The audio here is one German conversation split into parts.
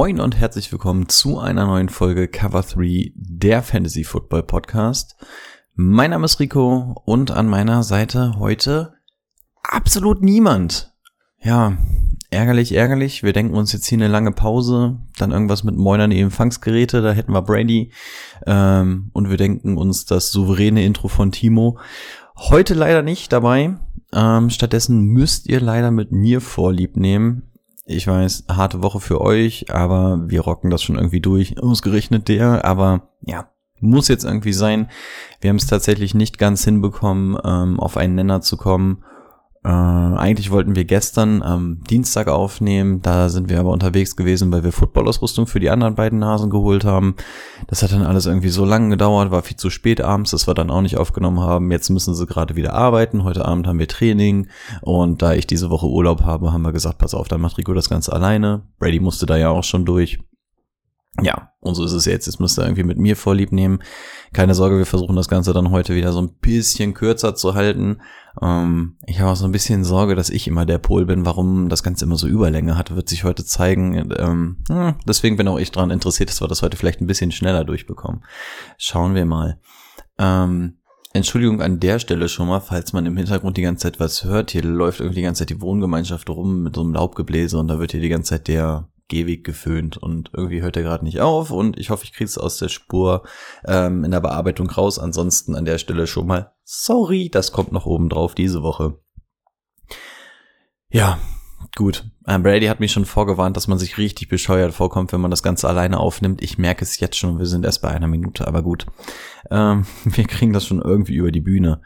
Moin und herzlich willkommen zu einer neuen Folge Cover 3, der Fantasy Football Podcast. Mein Name ist Rico und an meiner Seite heute absolut niemand. Ja, ärgerlich, ärgerlich. Wir denken uns jetzt hier eine lange Pause, dann irgendwas mit Moinern die Empfangsgeräte, da hätten wir Brady. Ähm, und wir denken uns das souveräne Intro von Timo. Heute leider nicht dabei. Ähm, stattdessen müsst ihr leider mit mir Vorlieb nehmen. Ich weiß, harte Woche für euch, aber wir rocken das schon irgendwie durch. Ausgerechnet der, aber ja, muss jetzt irgendwie sein. Wir haben es tatsächlich nicht ganz hinbekommen, ähm, auf einen Nenner zu kommen. Äh, eigentlich wollten wir gestern am Dienstag aufnehmen, da sind wir aber unterwegs gewesen, weil wir Footballausrüstung für die anderen beiden Nasen geholt haben. Das hat dann alles irgendwie so lange gedauert, war viel zu spät abends, dass wir dann auch nicht aufgenommen haben. Jetzt müssen sie gerade wieder arbeiten. Heute Abend haben wir Training und da ich diese Woche Urlaub habe, haben wir gesagt, pass auf, dann macht Rico das Ganze alleine. Brady musste da ja auch schon durch. Ja, und so ist es jetzt. Jetzt müsst ihr irgendwie mit mir vorlieb nehmen. Keine Sorge, wir versuchen das Ganze dann heute wieder so ein bisschen kürzer zu halten. Ähm, ich habe auch so ein bisschen Sorge, dass ich immer der Pol bin, warum das Ganze immer so Überlänge hat, wird sich heute zeigen. Ähm, hm, deswegen bin auch ich daran interessiert, dass wir das heute vielleicht ein bisschen schneller durchbekommen. Schauen wir mal. Ähm, Entschuldigung an der Stelle schon mal, falls man im Hintergrund die ganze Zeit was hört. Hier läuft irgendwie die ganze Zeit die Wohngemeinschaft rum mit so einem Laubgebläse und da wird hier die ganze Zeit der Gehweg geföhnt und irgendwie hört er gerade nicht auf und ich hoffe, ich kriege es aus der Spur ähm, in der Bearbeitung raus. Ansonsten an der Stelle schon mal sorry, das kommt noch oben drauf diese Woche. Ja, gut. Ähm, Brady hat mich schon vorgewarnt, dass man sich richtig bescheuert vorkommt, wenn man das Ganze alleine aufnimmt. Ich merke es jetzt schon, wir sind erst bei einer Minute, aber gut. Ähm, wir kriegen das schon irgendwie über die Bühne.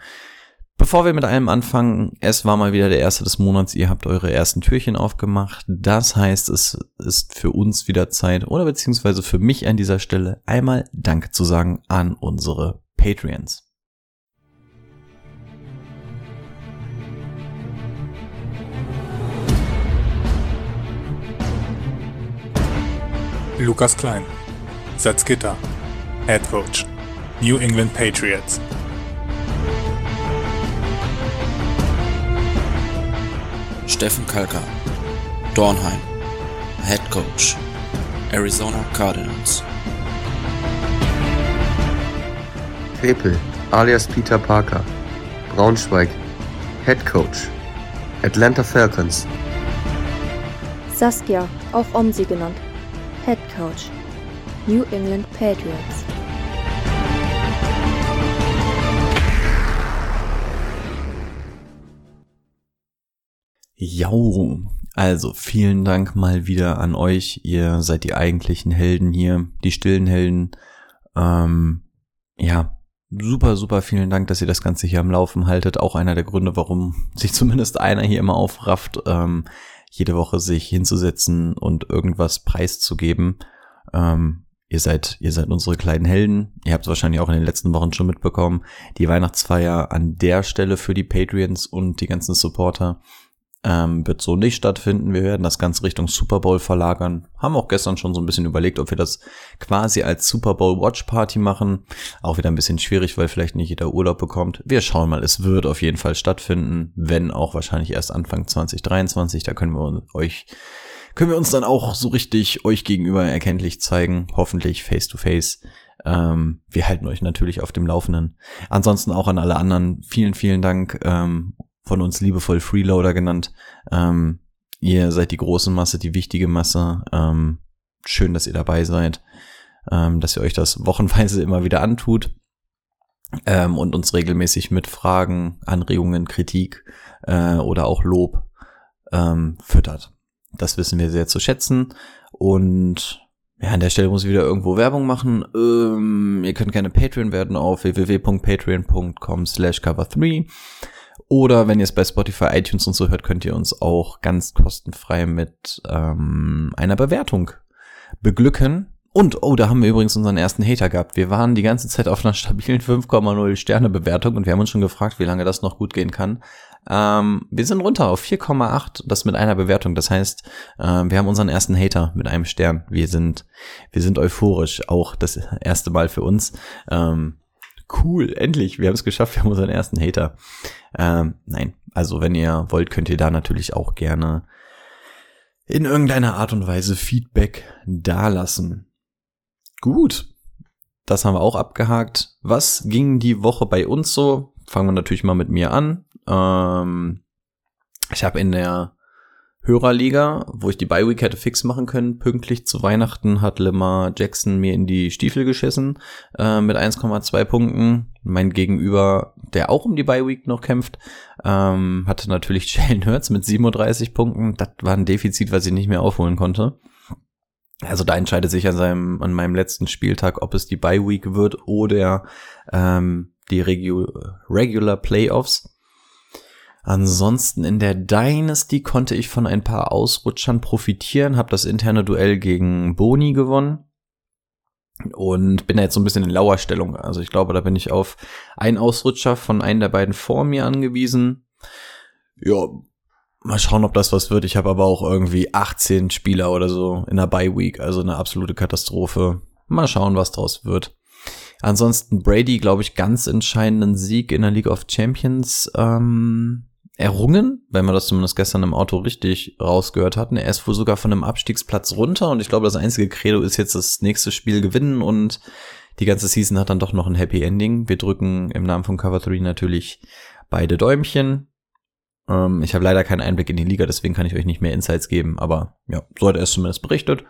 Bevor wir mit allem anfangen, es war mal wieder der erste des Monats, ihr habt eure ersten Türchen aufgemacht. Das heißt, es ist für uns wieder Zeit oder beziehungsweise für mich an dieser Stelle einmal Danke zu sagen an unsere Patreons. Lukas Klein, Salzgitter, Head Coach, New England Patriots. Steffen Kalka, Dornheim, Head Coach, Arizona Cardinals. Krepel, alias Peter Parker, Braunschweig, Head Coach, Atlanta Falcons. Saskia, auch Omsi genannt, Head Coach, New England Patriots. Jau, also vielen Dank mal wieder an euch. Ihr seid die eigentlichen Helden hier, die stillen Helden. Ähm, ja, super, super vielen Dank, dass ihr das Ganze hier am Laufen haltet. Auch einer der Gründe, warum sich zumindest einer hier immer aufrafft, ähm, jede Woche sich hinzusetzen und irgendwas preiszugeben. Ähm, ihr seid, ihr seid unsere kleinen Helden. Ihr habt es wahrscheinlich auch in den letzten Wochen schon mitbekommen. Die Weihnachtsfeier an der Stelle für die Patreons und die ganzen Supporter ähm, wird so nicht stattfinden. Wir werden das Ganze Richtung Super Bowl verlagern. Haben auch gestern schon so ein bisschen überlegt, ob wir das quasi als Super Bowl Watch Party machen. Auch wieder ein bisschen schwierig, weil vielleicht nicht jeder Urlaub bekommt. Wir schauen mal, es wird auf jeden Fall stattfinden, wenn auch wahrscheinlich erst Anfang 2023. Da können wir euch können wir uns dann auch so richtig euch gegenüber erkenntlich zeigen, hoffentlich face to face. Ähm, wir halten euch natürlich auf dem Laufenden. Ansonsten auch an alle anderen vielen, vielen Dank ähm, von uns liebevoll Freeloader genannt. Ähm, ihr seid die große Masse, die wichtige Masse. Ähm, schön, dass ihr dabei seid, ähm, dass ihr euch das wochenweise immer wieder antut ähm, und uns regelmäßig mit Fragen, Anregungen, Kritik äh, oder auch Lob ähm, füttert. Das wissen wir sehr zu schätzen und ja, an der Stelle muss ich wieder irgendwo Werbung machen. Ähm, ihr könnt gerne Patreon werden auf www.patreon.com slash cover3. Oder wenn ihr es bei Spotify, iTunes und so hört, könnt ihr uns auch ganz kostenfrei mit ähm, einer Bewertung beglücken. Und, oh, da haben wir übrigens unseren ersten Hater gehabt. Wir waren die ganze Zeit auf einer stabilen 5,0 Sterne Bewertung und wir haben uns schon gefragt, wie lange das noch gut gehen kann. Ähm, wir sind runter auf 4,8, das mit einer Bewertung. Das heißt, äh, wir haben unseren ersten Hater mit einem Stern. Wir sind, wir sind euphorisch, auch das erste Mal für uns. Ähm, cool, endlich, wir haben es geschafft, wir haben unseren ersten Hater. Ähm, nein, also wenn ihr wollt, könnt ihr da natürlich auch gerne in irgendeiner Art und Weise Feedback dalassen. Gut, das haben wir auch abgehakt. Was ging die Woche bei uns so? Fangen wir natürlich mal mit mir an. Ähm, ich habe in der Hörerliga, wo ich die Bye-Week hätte fix machen können, pünktlich zu Weihnachten hat Lemar Jackson mir in die Stiefel geschissen äh, mit 1,2 Punkten. Mein Gegenüber, der auch um die Bye-Week noch kämpft, ähm, hatte natürlich Jalen Hurts mit 37 Punkten. Das war ein Defizit, was ich nicht mehr aufholen konnte. Also da entscheidet sich an seinem, an meinem letzten Spieltag, ob es die Bye Week wird oder ähm, die Regu Regular Playoffs. Ansonsten in der Dynasty konnte ich von ein paar Ausrutschern profitieren, habe das interne Duell gegen Boni gewonnen und bin da jetzt so ein bisschen in Lauerstellung. Also ich glaube, da bin ich auf einen Ausrutscher von einem der beiden vor mir angewiesen. Ja, Mal schauen, ob das was wird. Ich habe aber auch irgendwie 18 Spieler oder so in der Bye Week, also eine absolute Katastrophe. Mal schauen, was draus wird. Ansonsten Brady, glaube ich, ganz entscheidenden Sieg in der League of Champions ähm, errungen, wenn man das zumindest gestern im Auto richtig rausgehört hatten. Er ist wohl sogar von einem Abstiegsplatz runter und ich glaube, das einzige Credo ist jetzt das nächste Spiel gewinnen und die ganze Season hat dann doch noch ein Happy Ending. Wir drücken im Namen von Cover 3 natürlich beide Däumchen. Ähm, ich habe leider keinen Einblick in die Liga, deswegen kann ich euch nicht mehr Insights geben, aber ja, so hat er es zumindest berichtet.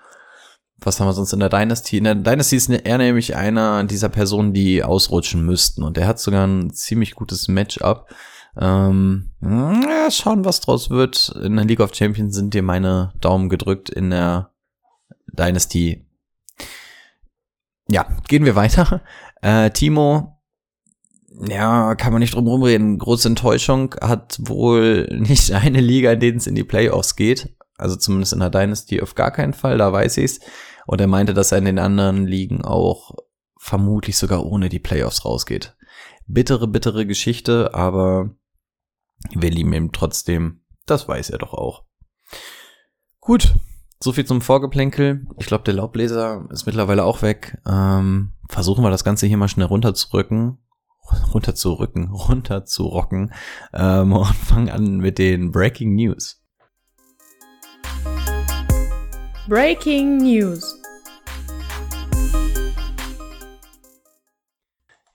Was haben wir sonst in der Dynasty? In der Dynasty ist er nämlich einer dieser Personen, die ausrutschen müssten. Und er hat sogar ein ziemlich gutes Matchup. Ähm, ja, schauen, was draus wird. In der League of Champions sind dir meine Daumen gedrückt. In der Dynasty. Ja, gehen wir weiter. Äh, Timo ja, kann man nicht drum rumreden. Große Enttäuschung hat wohl nicht eine Liga, in denen es in die Playoffs geht. Also zumindest in der Dynasty auf gar keinen Fall, da weiß ich's. Und er meinte, dass er in den anderen Ligen auch vermutlich sogar ohne die Playoffs rausgeht. Bittere, bittere Geschichte, aber wir lieben ihn trotzdem. Das weiß er doch auch. Gut, so viel zum Vorgeplänkel. Ich glaube, der Laubbläser ist mittlerweile auch weg. Ähm, versuchen wir das Ganze hier mal schnell runterzurücken runter zu rücken, runter zu rocken ähm, und fangen an mit den Breaking News. Breaking News.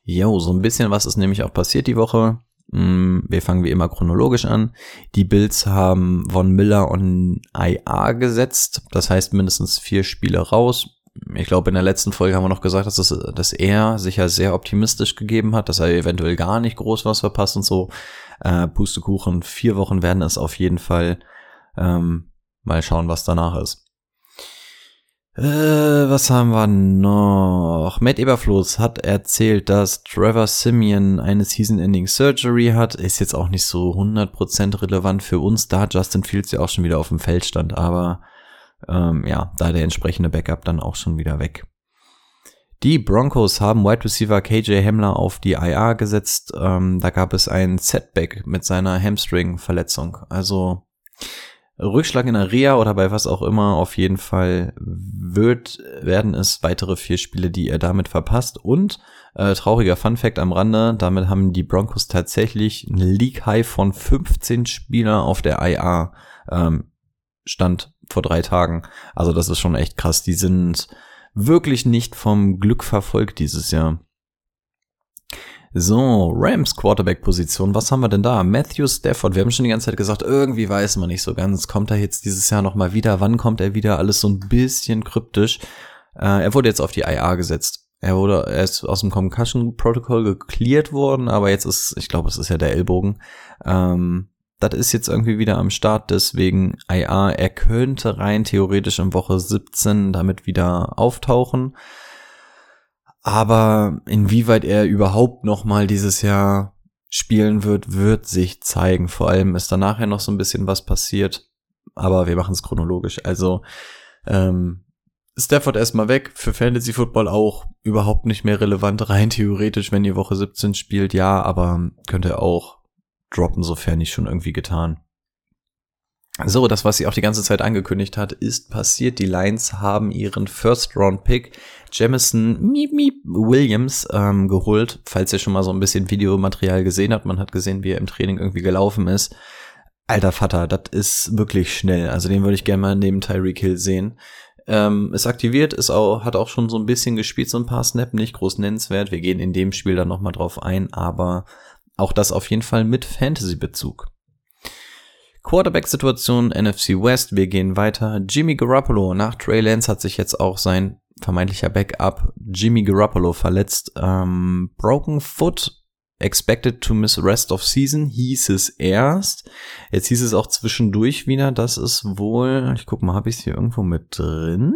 Jo, so ein bisschen was ist nämlich auch passiert die Woche. Mm, wir fangen wie immer chronologisch an. Die Bills haben Von Miller on IA gesetzt. Das heißt mindestens vier Spiele raus ich glaube, in der letzten Folge haben wir noch gesagt, dass, es, dass er sich ja sehr optimistisch gegeben hat, dass er eventuell gar nicht groß was verpasst und so. Äh, Pustekuchen, vier Wochen werden es auf jeden Fall. Ähm, mal schauen, was danach ist. Äh, was haben wir noch? Matt Eberfloß hat erzählt, dass Trevor Simeon eine Season-Ending Surgery hat. Ist jetzt auch nicht so 100% relevant für uns, da Justin Fields ja auch schon wieder auf dem Feld stand, aber ähm, ja, da der entsprechende Backup dann auch schon wieder weg. Die Broncos haben Wide Receiver KJ Hamler auf die IR gesetzt. Ähm, da gab es ein Setback mit seiner Hamstring-Verletzung. Also Rückschlag in der Reha oder bei was auch immer. Auf jeden Fall wird, werden es weitere vier Spiele, die er damit verpasst. Und äh, trauriger Fun Fact am Rande, damit haben die Broncos tatsächlich ein League High von 15 Spieler auf der IR ähm, Stand vor drei Tagen. Also das ist schon echt krass. Die sind wirklich nicht vom Glück verfolgt dieses Jahr. So, Rams Quarterback-Position, was haben wir denn da? Matthew Stafford, wir haben schon die ganze Zeit gesagt, irgendwie weiß man nicht so ganz, kommt er jetzt dieses Jahr nochmal wieder, wann kommt er wieder, alles so ein bisschen kryptisch. Äh, er wurde jetzt auf die IA gesetzt. Er wurde, er ist aus dem Concussion Protocol geklärt worden, aber jetzt ist, ich glaube, es ist ja der Ellbogen. Ähm, das ist jetzt irgendwie wieder am Start, deswegen IA, er könnte rein theoretisch in Woche 17 damit wieder auftauchen. Aber inwieweit er überhaupt nochmal dieses Jahr spielen wird, wird sich zeigen. Vor allem ist da nachher noch so ein bisschen was passiert. Aber wir machen es chronologisch. Also ähm, Stafford erstmal weg, für Fantasy Football auch überhaupt nicht mehr relevant, rein theoretisch, wenn ihr Woche 17 spielt, ja, aber könnt ihr auch droppen, sofern nicht schon irgendwie getan. So, das, was sie auch die ganze Zeit angekündigt hat, ist passiert. Die Lions haben ihren First-Round-Pick Jamison Miep Miep Williams ähm, geholt. Falls ihr schon mal so ein bisschen Videomaterial gesehen habt, man hat gesehen, wie er im Training irgendwie gelaufen ist. Alter Vater, das ist wirklich schnell. Also den würde ich gerne mal neben Tyreek Hill sehen. Ähm, ist aktiviert, ist auch, hat auch schon so ein bisschen gespielt, so ein paar Snap, nicht groß nennenswert. Wir gehen in dem Spiel dann nochmal drauf ein, aber auch das auf jeden Fall mit Fantasy-Bezug. Quarterback-Situation NFC West, wir gehen weiter. Jimmy Garoppolo nach Trey Lance hat sich jetzt auch sein vermeintlicher Backup Jimmy Garoppolo verletzt. Ähm, broken Foot, expected to miss rest of season, hieß es erst. Jetzt hieß es auch zwischendurch wieder, dass es wohl, ich guck mal, habe ich es hier irgendwo mit drin?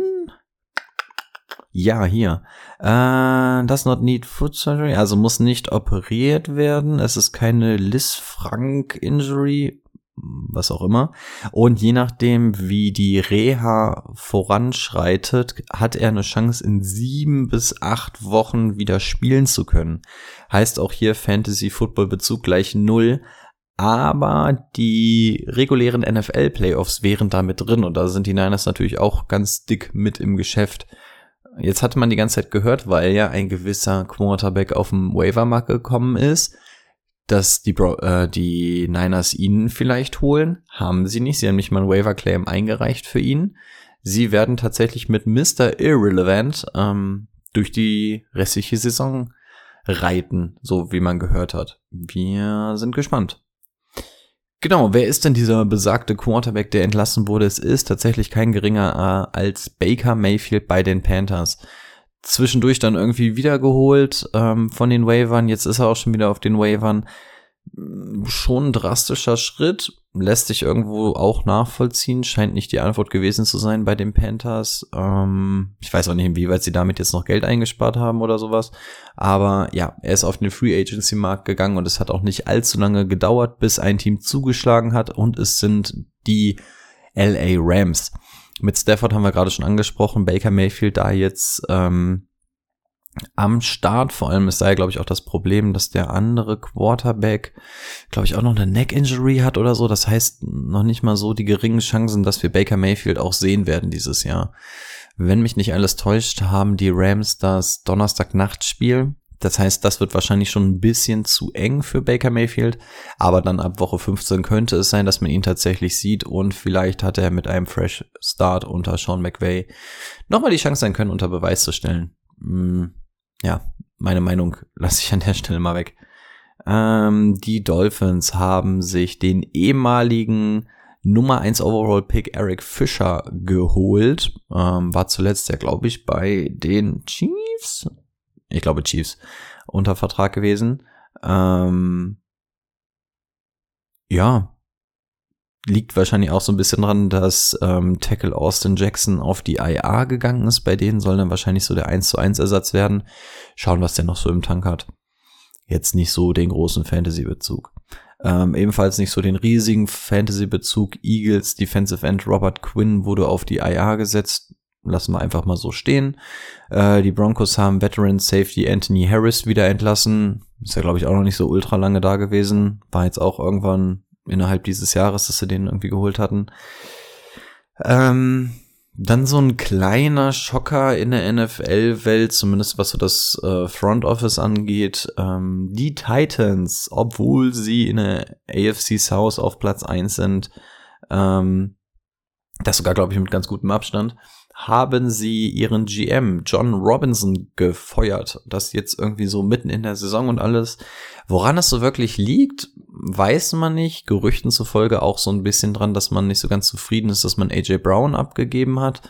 Ja, hier. Äh, does not need foot surgery, also muss nicht operiert werden. Es ist keine Liz Frank Injury was auch immer. Und je nachdem, wie die Reha voranschreitet, hat er eine Chance, in sieben bis acht Wochen wieder spielen zu können. Heißt auch hier Fantasy Football Bezug gleich null. Aber die regulären NFL Playoffs wären da mit drin und da sind die Niners natürlich auch ganz dick mit im Geschäft. Jetzt hatte man die ganze Zeit gehört, weil ja ein gewisser Quarterback auf dem Waivermarkt gekommen ist dass die, Bro äh, die Niners ihn vielleicht holen. Haben sie nicht. Sie haben nicht mal einen Waiver Claim eingereicht für ihn. Sie werden tatsächlich mit Mr. Irrelevant ähm, durch die restliche Saison reiten, so wie man gehört hat. Wir sind gespannt. Genau, wer ist denn dieser besagte Quarterback, der entlassen wurde? Es ist tatsächlich kein geringer äh, als Baker Mayfield bei den Panthers zwischendurch dann irgendwie wiedergeholt ähm, von den Wavern. Jetzt ist er auch schon wieder auf den Wavern. Schon ein drastischer Schritt, lässt sich irgendwo auch nachvollziehen, scheint nicht die Antwort gewesen zu sein bei den Panthers. Ähm, ich weiß auch nicht, inwieweit sie damit jetzt noch Geld eingespart haben oder sowas. Aber ja, er ist auf den Free Agency Markt gegangen und es hat auch nicht allzu lange gedauert, bis ein Team zugeschlagen hat und es sind die LA Rams. Mit Stafford haben wir gerade schon angesprochen, Baker Mayfield da jetzt ähm, am Start. Vor allem ist da ja, glaube ich, auch das Problem, dass der andere Quarterback, glaube ich, auch noch eine Neck-Injury hat oder so. Das heißt, noch nicht mal so die geringen Chancen, dass wir Baker Mayfield auch sehen werden dieses Jahr. Wenn mich nicht alles täuscht, haben die Rams das Donnerstag-Nachtspiel das heißt, das wird wahrscheinlich schon ein bisschen zu eng für Baker Mayfield, aber dann ab Woche 15 könnte es sein, dass man ihn tatsächlich sieht und vielleicht hat er mit einem Fresh Start unter Sean McVay nochmal die Chance sein können, unter Beweis zu stellen. Hm, ja, meine Meinung lasse ich an der Stelle mal weg. Ähm, die Dolphins haben sich den ehemaligen Nummer 1 Overall Pick Eric Fischer geholt. Ähm, war zuletzt ja, glaube ich, bei den Chiefs ich glaube Chiefs, unter Vertrag gewesen. Ähm, ja, liegt wahrscheinlich auch so ein bisschen dran, dass ähm, Tackle Austin Jackson auf die IA gegangen ist. Bei denen soll dann wahrscheinlich so der 1 zu 1 Ersatz werden. Schauen, was der noch so im Tank hat. Jetzt nicht so den großen Fantasy-Bezug. Ähm, ebenfalls nicht so den riesigen Fantasy-Bezug. Eagles Defensive End Robert Quinn wurde auf die IA gesetzt lassen wir einfach mal so stehen. Äh, die Broncos haben Veteran Safety Anthony Harris wieder entlassen. Ist ja, glaube ich, auch noch nicht so ultra lange da gewesen. War jetzt auch irgendwann innerhalb dieses Jahres, dass sie den irgendwie geholt hatten. Ähm, dann so ein kleiner Schocker in der NFL-Welt, zumindest was so das äh, Front Office angeht. Ähm, die Titans, obwohl sie in der AFC South auf Platz eins sind, ähm, das sogar, glaube ich, mit ganz gutem Abstand, haben sie ihren GM John Robinson gefeuert. Das jetzt irgendwie so mitten in der Saison und alles. Woran es so wirklich liegt, weiß man nicht. Gerüchten zufolge auch so ein bisschen dran, dass man nicht so ganz zufrieden ist, dass man AJ Brown abgegeben hat.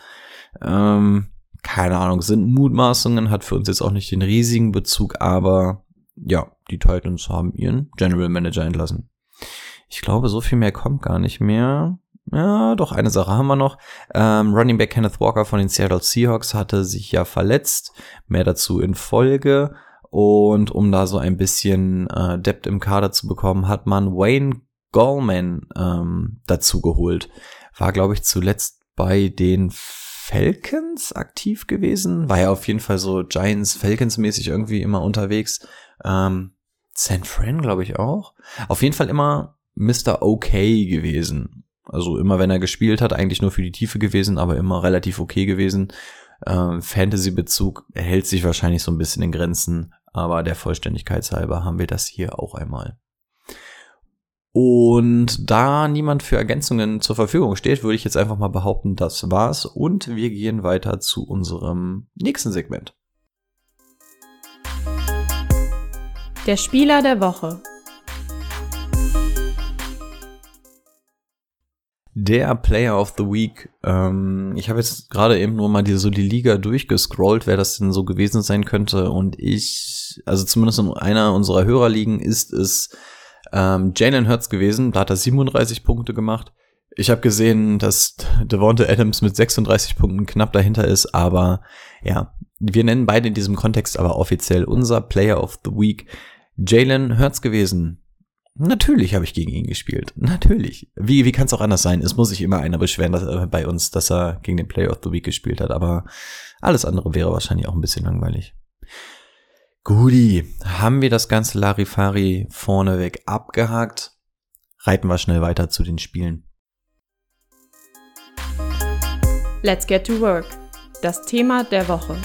Ähm, keine Ahnung, sind Mutmaßungen, hat für uns jetzt auch nicht den riesigen Bezug, aber ja, die Titans haben ihren General Manager entlassen. Ich glaube, so viel mehr kommt gar nicht mehr. Ja, doch, eine Sache haben wir noch. Ähm, Running Back Kenneth Walker von den Seattle Seahawks hatte sich ja verletzt. Mehr dazu in Folge. Und um da so ein bisschen äh, Depth im Kader zu bekommen, hat man Wayne Gallman ähm, dazu geholt. War, glaube ich, zuletzt bei den Falcons aktiv gewesen. War ja auf jeden Fall so Giants, Falcons mäßig irgendwie immer unterwegs. Ähm, San Fran, glaube ich, auch. Auf jeden Fall immer Mr. Okay gewesen. Also immer, wenn er gespielt hat, eigentlich nur für die Tiefe gewesen, aber immer relativ okay gewesen. Ähm, Fantasy-Bezug hält sich wahrscheinlich so ein bisschen in Grenzen, aber der Vollständigkeit halber haben wir das hier auch einmal. Und da niemand für Ergänzungen zur Verfügung steht, würde ich jetzt einfach mal behaupten, das war's. Und wir gehen weiter zu unserem nächsten Segment. Der Spieler der Woche. Der Player of the Week. Ähm, ich habe jetzt gerade eben nur mal die, so die Liga durchgescrollt, wer das denn so gewesen sein könnte. Und ich, also zumindest in einer unserer Hörerligen ist es ähm, Jalen Hurts gewesen. Da hat er 37 Punkte gemacht. Ich habe gesehen, dass Devonta Adams mit 36 Punkten knapp dahinter ist, aber ja, wir nennen beide in diesem Kontext aber offiziell unser Player of the Week Jalen Hurts gewesen. Natürlich habe ich gegen ihn gespielt. Natürlich. Wie, wie kann es auch anders sein? Es muss sich immer einer beschweren dass, äh, bei uns, dass er gegen den Player of the Week gespielt hat, aber alles andere wäre wahrscheinlich auch ein bisschen langweilig. Guti, haben wir das ganze Larifari vorneweg abgehakt? Reiten wir schnell weiter zu den Spielen. Let's get to work. Das Thema der Woche.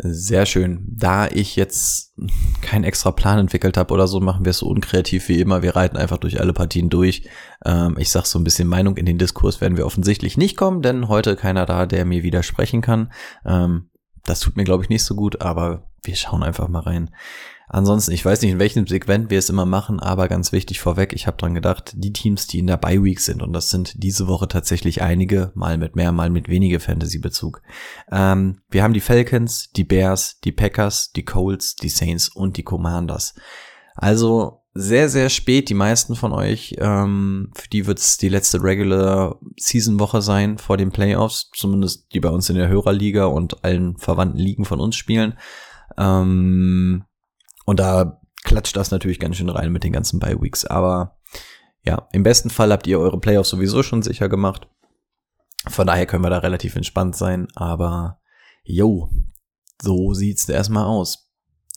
Sehr schön. Da ich jetzt keinen extra Plan entwickelt habe oder so, machen wir es so unkreativ wie immer. Wir reiten einfach durch alle Partien durch. Ähm, ich sag so ein bisschen Meinung in den Diskurs werden wir offensichtlich nicht kommen, denn heute keiner da, der mir widersprechen kann. Ähm, das tut mir, glaube ich, nicht so gut, aber wir schauen einfach mal rein. Ansonsten, ich weiß nicht, in welchem Segment wir es immer machen, aber ganz wichtig vorweg, ich habe dran gedacht, die Teams, die in der Bye Week sind, und das sind diese Woche tatsächlich einige, mal mit mehr, mal mit weniger Fantasy-Bezug. Ähm, wir haben die Falcons, die Bears, die Packers, die Colts, die Saints und die Commanders. Also sehr, sehr spät, die meisten von euch, ähm, für die wird es die letzte Regular Season Woche sein vor den Playoffs, zumindest die bei uns in der Hörerliga und allen verwandten Ligen von uns spielen. Ähm, und da klatscht das natürlich ganz schön rein mit den ganzen Bye Weeks. Aber ja, im besten Fall habt ihr eure Playoffs sowieso schon sicher gemacht. Von daher können wir da relativ entspannt sein. Aber yo, so sieht's erstmal aus.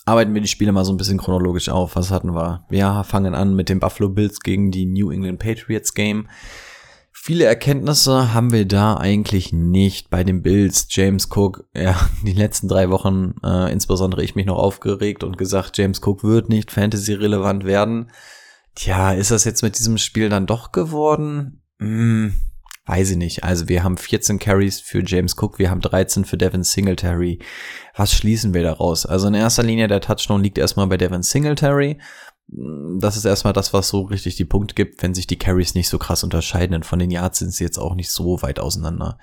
Arbeiten wir die Spiele mal so ein bisschen chronologisch auf. Was hatten wir? Wir fangen an mit den Buffalo Bills gegen die New England Patriots Game. Viele Erkenntnisse haben wir da eigentlich nicht bei den Bills. James Cook, ja, die letzten drei Wochen, äh, insbesondere ich mich noch aufgeregt und gesagt, James Cook wird nicht Fantasy-relevant werden. Tja, ist das jetzt mit diesem Spiel dann doch geworden? Hm, weiß ich nicht. Also wir haben 14 Carries für James Cook, wir haben 13 für Devin Singletary. Was schließen wir daraus? Also in erster Linie der Touchdown liegt erstmal bei Devin Singletary das ist erstmal das, was so richtig die Punkte gibt, wenn sich die Carries nicht so krass unterscheiden. Denn von den Yards sind sie jetzt auch nicht so weit auseinander.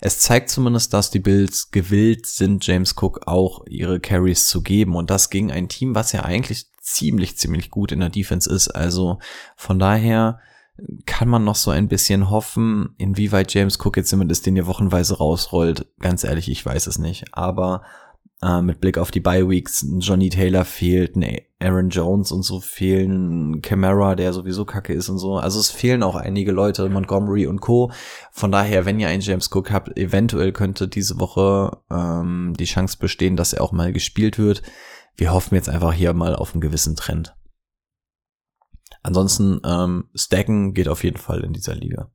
Es zeigt zumindest, dass die Bills gewillt sind, James Cook auch ihre Carries zu geben. Und das gegen ein Team, was ja eigentlich ziemlich, ziemlich gut in der Defense ist. Also von daher kann man noch so ein bisschen hoffen, inwieweit James Cook jetzt zumindest den hier wochenweise rausrollt. Ganz ehrlich, ich weiß es nicht. Aber äh, mit Blick auf die Bye Weeks, Johnny Taylor fehlt, ne, Aaron Jones und so fehlen, Camara, der sowieso kacke ist und so. Also es fehlen auch einige Leute, Montgomery und Co. Von daher, wenn ihr einen James Cook habt, eventuell könnte diese Woche ähm, die Chance bestehen, dass er auch mal gespielt wird. Wir hoffen jetzt einfach hier mal auf einen gewissen Trend. Ansonsten, ähm, Stacken geht auf jeden Fall in dieser Liga.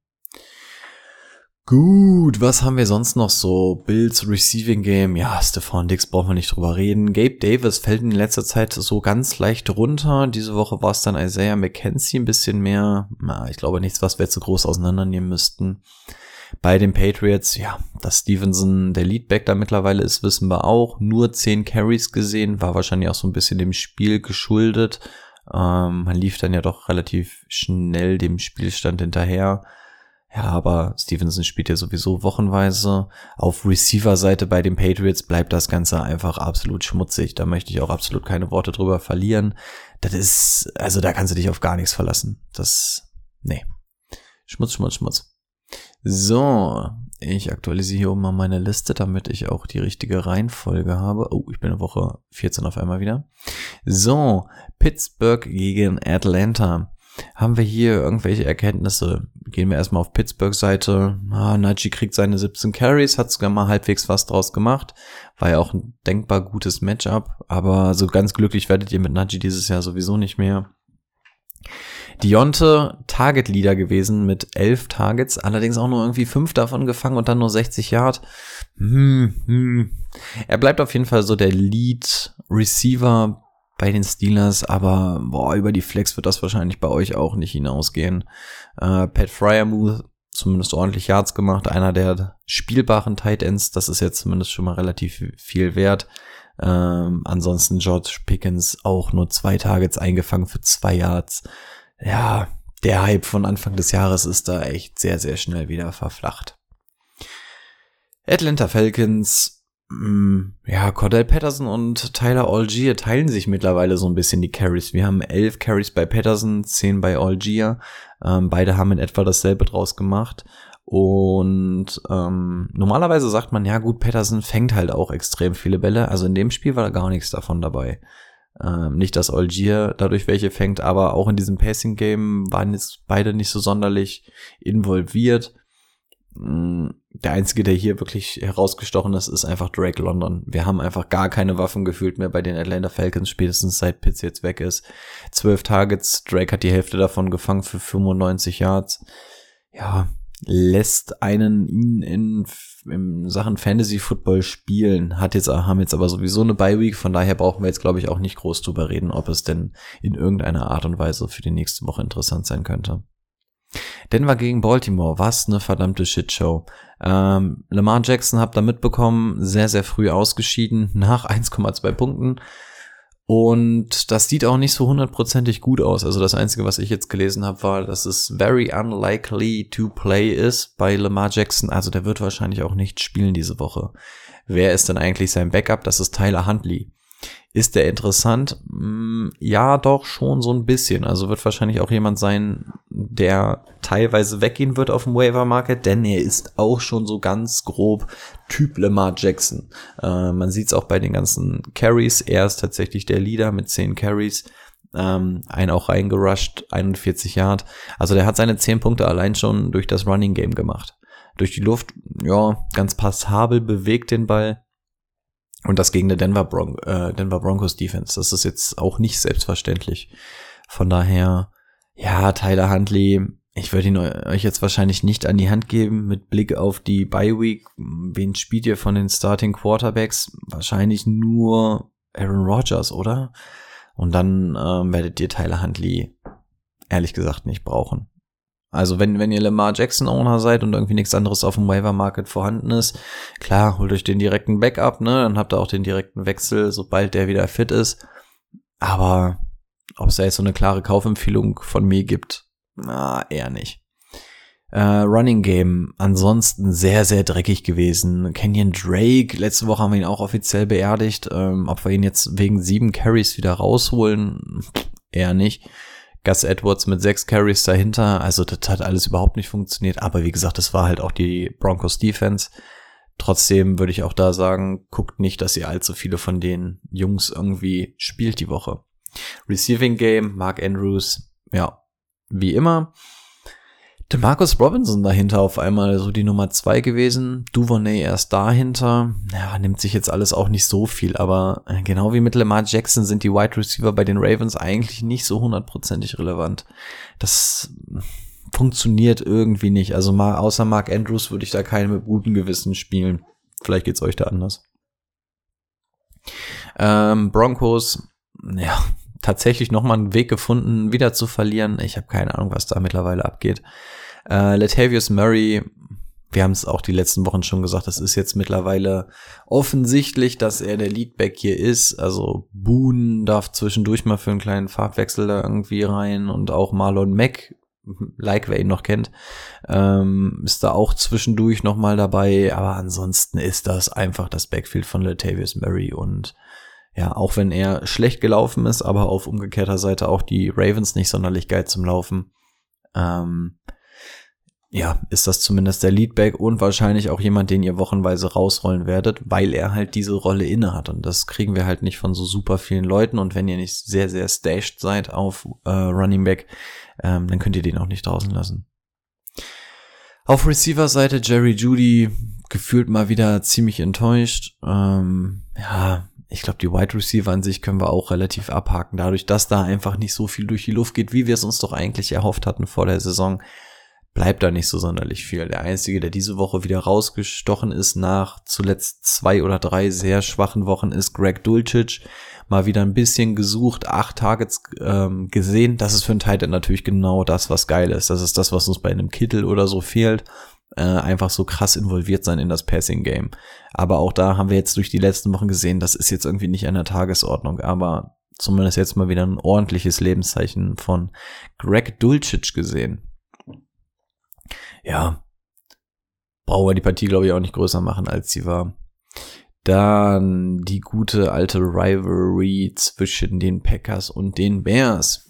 Gut, was haben wir sonst noch so? Bills Receiving Game, ja, Stephon Dix brauchen wir nicht drüber reden. Gabe Davis fällt in letzter Zeit so ganz leicht runter. Diese Woche war es dann Isaiah McKenzie ein bisschen mehr. Na, ich glaube nichts, was wir so groß auseinandernehmen müssten. Bei den Patriots, ja, dass Stevenson der Leadback da mittlerweile ist, wissen wir auch. Nur 10 Carries gesehen, war wahrscheinlich auch so ein bisschen dem Spiel geschuldet. Ähm, man lief dann ja doch relativ schnell dem Spielstand hinterher. Ja, aber Stevenson spielt ja sowieso wochenweise. Auf Receiver-Seite bei den Patriots bleibt das Ganze einfach absolut schmutzig. Da möchte ich auch absolut keine Worte drüber verlieren. Das ist, also da kannst du dich auf gar nichts verlassen. Das, nee. Schmutz, Schmutz, Schmutz. So, ich aktualisiere hier oben mal meine Liste, damit ich auch die richtige Reihenfolge habe. Oh, ich bin in Woche 14 auf einmal wieder. So, Pittsburgh gegen Atlanta. Haben wir hier irgendwelche Erkenntnisse? Gehen wir erstmal auf Pittsburghs Seite. Ah, Najee kriegt seine 17 Carries, hat sogar mal halbwegs was draus gemacht. War ja auch ein denkbar gutes Matchup, aber so ganz glücklich werdet ihr mit Najee dieses Jahr sowieso nicht mehr. Dionte Target Leader gewesen mit elf Targets, allerdings auch nur irgendwie fünf davon gefangen und dann nur 60 Yard. Hm, hm. Er bleibt auf jeden Fall so der Lead Receiver bei den Steelers, aber boah, über die Flex wird das wahrscheinlich bei euch auch nicht hinausgehen. Äh, Pat Fryermuth zumindest ordentlich Yards gemacht, einer der spielbaren Tight Ends, das ist jetzt zumindest schon mal relativ viel wert. Ähm, ansonsten George Pickens auch nur zwei Targets eingefangen für zwei Yards. Ja, der Hype von Anfang des Jahres ist da echt sehr, sehr schnell wieder verflacht. Atlanta Falcons ja, Cordell Patterson und Tyler Algier teilen sich mittlerweile so ein bisschen die Carries. Wir haben elf Carries bei Patterson, zehn bei Algier. Ähm, beide haben in etwa dasselbe draus gemacht. Und ähm, normalerweise sagt man, ja gut, Patterson fängt halt auch extrem viele Bälle. Also in dem Spiel war da gar nichts davon dabei. Ähm, nicht, dass Algier dadurch welche fängt, aber auch in diesem Passing-Game waren jetzt beide nicht so sonderlich involviert. Mm, der einzige, der hier wirklich herausgestochen ist, ist einfach Drake London. Wir haben einfach gar keine Waffen gefühlt mehr bei den Atlanta Falcons, spätestens seit Pitts jetzt weg ist. Zwölf Targets, Drake hat die Hälfte davon gefangen für 95 Yards. Ja, lässt einen ihn in, in Sachen Fantasy Football spielen, hat jetzt, haben jetzt aber sowieso eine Bye Week, von daher brauchen wir jetzt, glaube ich, auch nicht groß drüber reden, ob es denn in irgendeiner Art und Weise für die nächste Woche interessant sein könnte. Denver gegen Baltimore, was eine verdammte Shitshow. Ähm, Lamar Jackson habt da mitbekommen, sehr, sehr früh ausgeschieden, nach 1,2 Punkten. Und das sieht auch nicht so hundertprozentig gut aus. Also das Einzige, was ich jetzt gelesen habe, war, dass es very unlikely to play ist bei Lamar Jackson. Also der wird wahrscheinlich auch nicht spielen diese Woche. Wer ist denn eigentlich sein Backup? Das ist Tyler Huntley. Ist der interessant? Mm, ja, doch schon so ein bisschen. Also wird wahrscheinlich auch jemand sein, der teilweise weggehen wird auf dem Waiver Market, denn er ist auch schon so ganz grob Typ Lamar Jackson. Äh, man sieht es auch bei den ganzen Carries. Er ist tatsächlich der Leader mit 10 Carries. Ähm, einen auch reingerusht, 41 Yard. Also der hat seine 10 Punkte allein schon durch das Running Game gemacht. Durch die Luft, ja, ganz passabel bewegt den Ball und das gegen eine Denver, Bron äh, Denver Broncos Defense. Das ist jetzt auch nicht selbstverständlich. Von daher, ja, Tyler Huntley, ich würde ihn euch jetzt wahrscheinlich nicht an die Hand geben mit Blick auf die Bye Week. Wen spielt ihr von den Starting Quarterbacks? Wahrscheinlich nur Aaron Rodgers, oder? Und dann ähm, werdet ihr Tyler Huntley ehrlich gesagt nicht brauchen. Also wenn, wenn ihr Lamar Jackson Owner seid und irgendwie nichts anderes auf dem Waiver Market vorhanden ist, klar, holt euch den direkten Backup, ne? Dann habt ihr auch den direkten Wechsel, sobald der wieder fit ist. Aber ob es da jetzt so eine klare Kaufempfehlung von mir gibt, na, eher nicht. Äh, Running Game, ansonsten sehr, sehr dreckig gewesen. Kenyon Drake, letzte Woche haben wir ihn auch offiziell beerdigt. Ähm, ob wir ihn jetzt wegen sieben Carries wieder rausholen, eher nicht. Gus Edwards mit sechs Carries dahinter. Also das hat alles überhaupt nicht funktioniert. Aber wie gesagt, das war halt auch die Broncos Defense. Trotzdem würde ich auch da sagen, guckt nicht, dass ihr allzu viele von den Jungs irgendwie spielt die Woche. Receiving Game, Mark Andrews, ja, wie immer. Marcus Robinson dahinter auf einmal so die Nummer zwei gewesen. Duvernay erst dahinter. Ja, nimmt sich jetzt alles auch nicht so viel, aber äh, genau wie mit Lamar Jackson sind die Wide Receiver bei den Ravens eigentlich nicht so hundertprozentig relevant. Das funktioniert irgendwie nicht. Also mal außer Mark Andrews würde ich da keinen mit gutem Gewissen spielen. Vielleicht geht's euch da anders. Ähm, Broncos, ja, tatsächlich nochmal einen Weg gefunden, wieder zu verlieren. Ich habe keine Ahnung, was da mittlerweile abgeht. Äh, Latavius Murray, wir haben es auch die letzten Wochen schon gesagt, das ist jetzt mittlerweile offensichtlich, dass er der Leadback hier ist. Also Boone darf zwischendurch mal für einen kleinen Farbwechsel da irgendwie rein und auch Marlon Mack, like wer ihn noch kennt, ähm, ist da auch zwischendurch nochmal dabei. Aber ansonsten ist das einfach das Backfield von Latavius Murray und ja, auch wenn er schlecht gelaufen ist, aber auf umgekehrter Seite auch die Ravens nicht sonderlich geil zum Laufen. Ähm, ja, ist das zumindest der Leadback und wahrscheinlich auch jemand, den ihr wochenweise rausrollen werdet, weil er halt diese Rolle inne hat. Und das kriegen wir halt nicht von so super vielen Leuten. Und wenn ihr nicht sehr, sehr stashed seid auf äh, Running Back, ähm, dann könnt ihr den auch nicht draußen lassen. Auf Receiver-Seite Jerry Judy gefühlt mal wieder ziemlich enttäuscht. Ähm, ja, ich glaube, die Wide Receiver an sich können wir auch relativ abhaken. Dadurch, dass da einfach nicht so viel durch die Luft geht, wie wir es uns doch eigentlich erhofft hatten vor der Saison, bleibt da nicht so sonderlich viel. Der einzige, der diese Woche wieder rausgestochen ist nach zuletzt zwei oder drei sehr schwachen Wochen, ist Greg Dulcich. Mal wieder ein bisschen gesucht, acht Targets ähm, gesehen. Das ist für einen Titan natürlich genau das, was geil ist. Das ist das, was uns bei einem Kittel oder so fehlt äh, einfach so krass involviert sein in das Passing-Game. Aber auch da haben wir jetzt durch die letzten Wochen gesehen, das ist jetzt irgendwie nicht an der Tagesordnung, aber zumindest jetzt mal wieder ein ordentliches Lebenszeichen von Greg Dulcich gesehen. Ja, brauchen wir die Partie, glaube ich, auch nicht größer machen, als sie war. Dann die gute alte Rivalry zwischen den Packers und den Bears.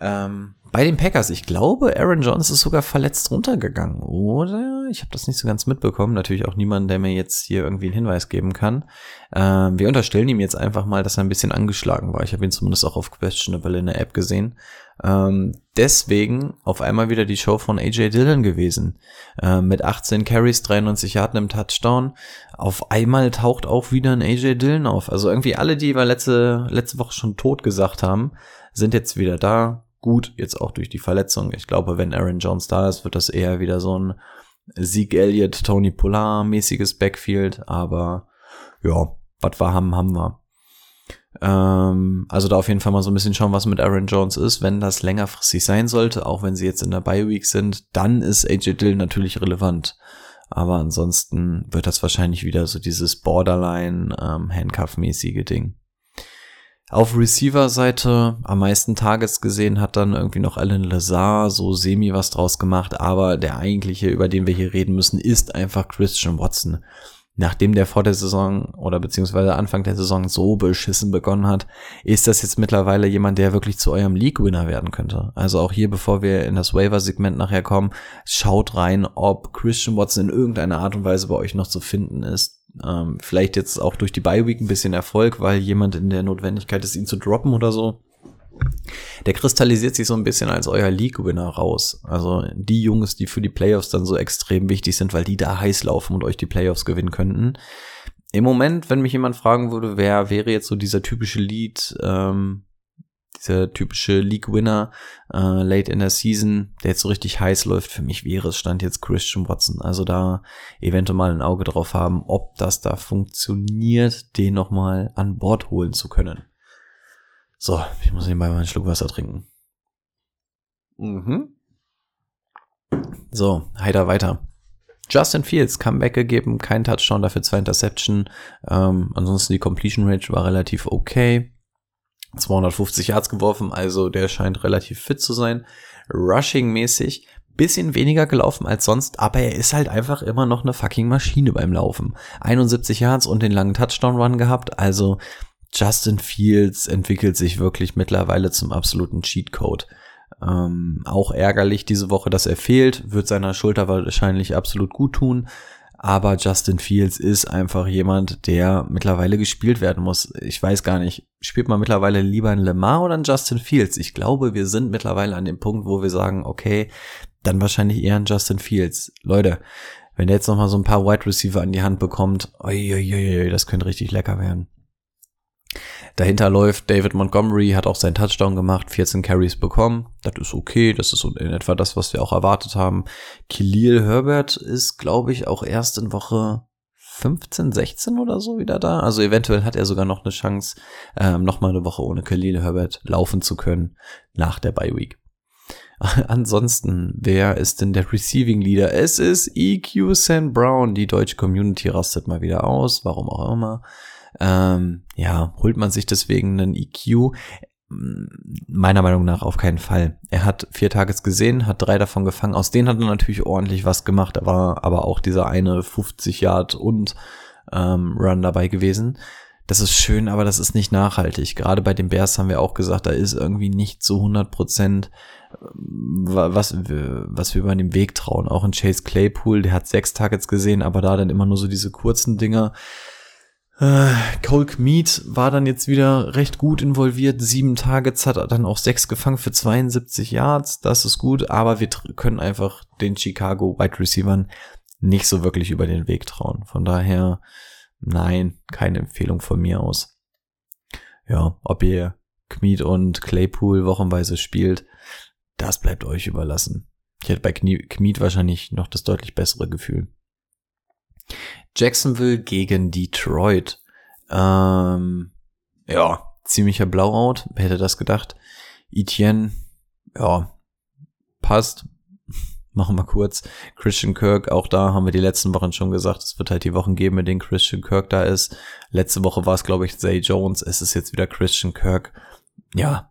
Ähm, bei den Packers, ich glaube, Aaron Jones ist sogar verletzt runtergegangen, oder? Ich habe das nicht so ganz mitbekommen. Natürlich auch niemand, der mir jetzt hier irgendwie einen Hinweis geben kann. Ähm, wir unterstellen ihm jetzt einfach mal, dass er ein bisschen angeschlagen war. Ich habe ihn zumindest auch auf Questionable in der App gesehen. Ähm, deswegen auf einmal wieder die Show von AJ Dillon gewesen. Ähm, mit 18 Carries, 93 Yards im Touchdown. Auf einmal taucht auch wieder ein AJ Dillon auf. Also irgendwie alle, die wir letzte, letzte Woche schon tot gesagt haben, sind jetzt wieder da gut, jetzt auch durch die Verletzung. Ich glaube, wenn Aaron Jones da ist, wird das eher wieder so ein Sieg Elliott, Tony Polar mäßiges Backfield, aber ja, was wir haben, haben wir. Ähm, also da auf jeden Fall mal so ein bisschen schauen, was mit Aaron Jones ist. Wenn das längerfristig sein sollte, auch wenn sie jetzt in der Bye Week sind, dann ist AJ Dill natürlich relevant. Aber ansonsten wird das wahrscheinlich wieder so dieses Borderline ähm, Ding. Auf Receiver-Seite am meisten Tages gesehen hat dann irgendwie noch Alan Lazar so semi was draus gemacht, aber der eigentliche, über den wir hier reden müssen, ist einfach Christian Watson. Nachdem der vor der Saison oder beziehungsweise Anfang der Saison so beschissen begonnen hat, ist das jetzt mittlerweile jemand, der wirklich zu eurem League-Winner werden könnte. Also auch hier, bevor wir in das Waiver-Segment nachher kommen, schaut rein, ob Christian Watson in irgendeiner Art und Weise bei euch noch zu finden ist ähm, vielleicht jetzt auch durch die Bye-Week ein bisschen Erfolg, weil jemand in der Notwendigkeit ist, ihn zu droppen oder so. Der kristallisiert sich so ein bisschen als euer League-Winner raus. Also die Jungs, die für die Playoffs dann so extrem wichtig sind, weil die da heiß laufen und euch die Playoffs gewinnen könnten. Im Moment, wenn mich jemand fragen würde, wer wäre jetzt so dieser typische Lead, ähm, dieser typische League-Winner äh, late in der Season, der jetzt so richtig heiß läuft, für mich wäre es Stand jetzt Christian Watson. Also da eventuell mal ein Auge drauf haben, ob das da funktioniert, den nochmal an Bord holen zu können. So, ich muss nebenbei mal einen Schluck Wasser trinken. Mhm. So, heiter weiter. Justin Fields, Comeback gegeben, kein Touchdown, dafür zwei Interception. Ähm, ansonsten die Completion Rate war relativ okay. 250 Yards geworfen, also der scheint relativ fit zu sein. Rushing-mäßig bisschen weniger gelaufen als sonst, aber er ist halt einfach immer noch eine fucking Maschine beim Laufen. 71 Yards und den langen Touchdown-Run gehabt, also Justin Fields entwickelt sich wirklich mittlerweile zum absoluten Cheatcode. Ähm, auch ärgerlich diese Woche, dass er fehlt, wird seiner Schulter wahrscheinlich absolut gut tun. Aber Justin Fields ist einfach jemand, der mittlerweile gespielt werden muss. Ich weiß gar nicht, spielt man mittlerweile lieber einen Lemar oder einen Justin Fields? Ich glaube, wir sind mittlerweile an dem Punkt, wo wir sagen, okay, dann wahrscheinlich eher ein Justin Fields. Leute, wenn der jetzt noch mal so ein paar Wide Receiver an die Hand bekommt, oi, oi, oi, das könnte richtig lecker werden. Dahinter läuft David Montgomery, hat auch seinen Touchdown gemacht, 14 Carries bekommen. Das ist okay, das ist in etwa das, was wir auch erwartet haben. Khalil Herbert ist, glaube ich, auch erst in Woche 15, 16 oder so wieder da. Also eventuell hat er sogar noch eine Chance, ähm, nochmal eine Woche ohne Khalil Herbert laufen zu können nach der Bye Week. Ansonsten, wer ist denn der Receiving Leader? Es ist EQ St. Brown. Die deutsche Community rastet mal wieder aus, warum auch immer. Ähm, ja, holt man sich deswegen einen EQ? Meiner Meinung nach auf keinen Fall. Er hat vier Targets gesehen, hat drei davon gefangen. Aus denen hat er natürlich ordentlich was gemacht. Da war aber auch dieser eine 50 Yard und ähm, Run dabei gewesen. Das ist schön, aber das ist nicht nachhaltig. Gerade bei den Bears haben wir auch gesagt, da ist irgendwie nicht so 100 Prozent was, was wir über den Weg trauen. Auch in Chase Claypool, der hat sechs Targets gesehen, aber da dann immer nur so diese kurzen Dinger Äh, Cole Kmeet war dann jetzt wieder recht gut involviert. Sieben Targets hat er dann auch sechs gefangen für 72 Yards. Das ist gut, aber wir können einfach den Chicago Wide Receivern nicht so wirklich über den Weg trauen. Von daher, nein, keine Empfehlung von mir aus. Ja, ob ihr Kmeet und Claypool wochenweise spielt, das bleibt euch überlassen. Ich hätte bei Kmeet wahrscheinlich noch das deutlich bessere Gefühl. Jacksonville gegen Detroit. Ähm, ja, ziemlicher Blowout. Wer hätte das gedacht? Etienne, ja, passt. Machen wir kurz. Christian Kirk, auch da haben wir die letzten Wochen schon gesagt, es wird halt die Wochen geben, in denen Christian Kirk da ist. Letzte Woche war es, glaube ich, Zay Jones. Es ist jetzt wieder Christian Kirk. Ja,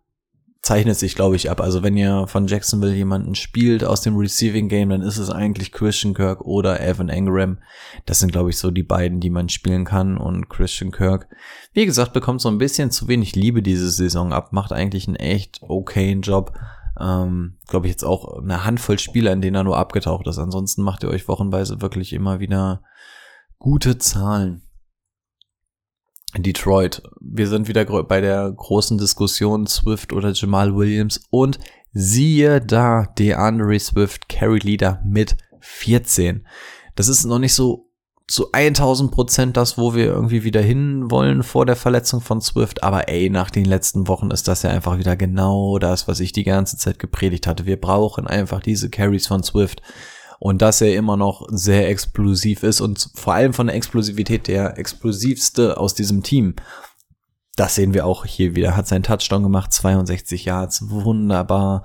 zeichnet sich, glaube ich, ab. Also wenn ihr von Jacksonville jemanden spielt aus dem Receiving Game, dann ist es eigentlich Christian Kirk oder Evan Engram. Das sind, glaube ich, so die beiden, die man spielen kann. Und Christian Kirk, wie gesagt, bekommt so ein bisschen zu wenig Liebe diese Saison ab, macht eigentlich einen echt okayen Job. Ähm, glaube ich jetzt auch eine Handvoll Spieler, in denen er nur abgetaucht ist. Ansonsten macht ihr euch wochenweise wirklich immer wieder gute Zahlen. Detroit. Wir sind wieder bei der großen Diskussion Swift oder Jamal Williams und siehe da, DeAndre Swift, Carry Leader mit 14. Das ist noch nicht so zu 1000 Prozent das, wo wir irgendwie wieder hin wollen vor der Verletzung von Swift. Aber ey, nach den letzten Wochen ist das ja einfach wieder genau das, was ich die ganze Zeit gepredigt hatte. Wir brauchen einfach diese Carries von Swift und dass er immer noch sehr explosiv ist und vor allem von der Explosivität der explosivste aus diesem Team. Das sehen wir auch hier wieder. Hat seinen Touchdown gemacht, 62 Yards, wunderbar.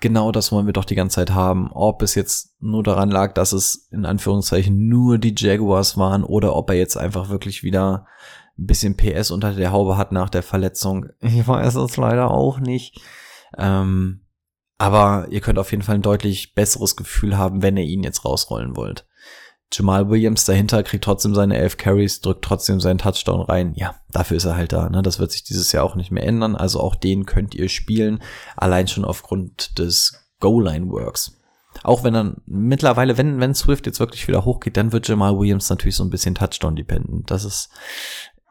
Genau das wollen wir doch die ganze Zeit haben. Ob es jetzt nur daran lag, dass es in Anführungszeichen nur die Jaguars waren oder ob er jetzt einfach wirklich wieder ein bisschen PS unter der Haube hat nach der Verletzung. Ich weiß es leider auch nicht. Ähm, aber ihr könnt auf jeden Fall ein deutlich besseres Gefühl haben, wenn ihr ihn jetzt rausrollen wollt. Jamal Williams dahinter kriegt trotzdem seine elf Carries, drückt trotzdem seinen Touchdown rein. Ja, dafür ist er halt da. Ne? Das wird sich dieses Jahr auch nicht mehr ändern. Also auch den könnt ihr spielen, allein schon aufgrund des Goal-Line-Works. Auch wenn dann mittlerweile, wenn, wenn Swift jetzt wirklich wieder hochgeht, dann wird Jamal Williams natürlich so ein bisschen Touchdown-dependent. Das ist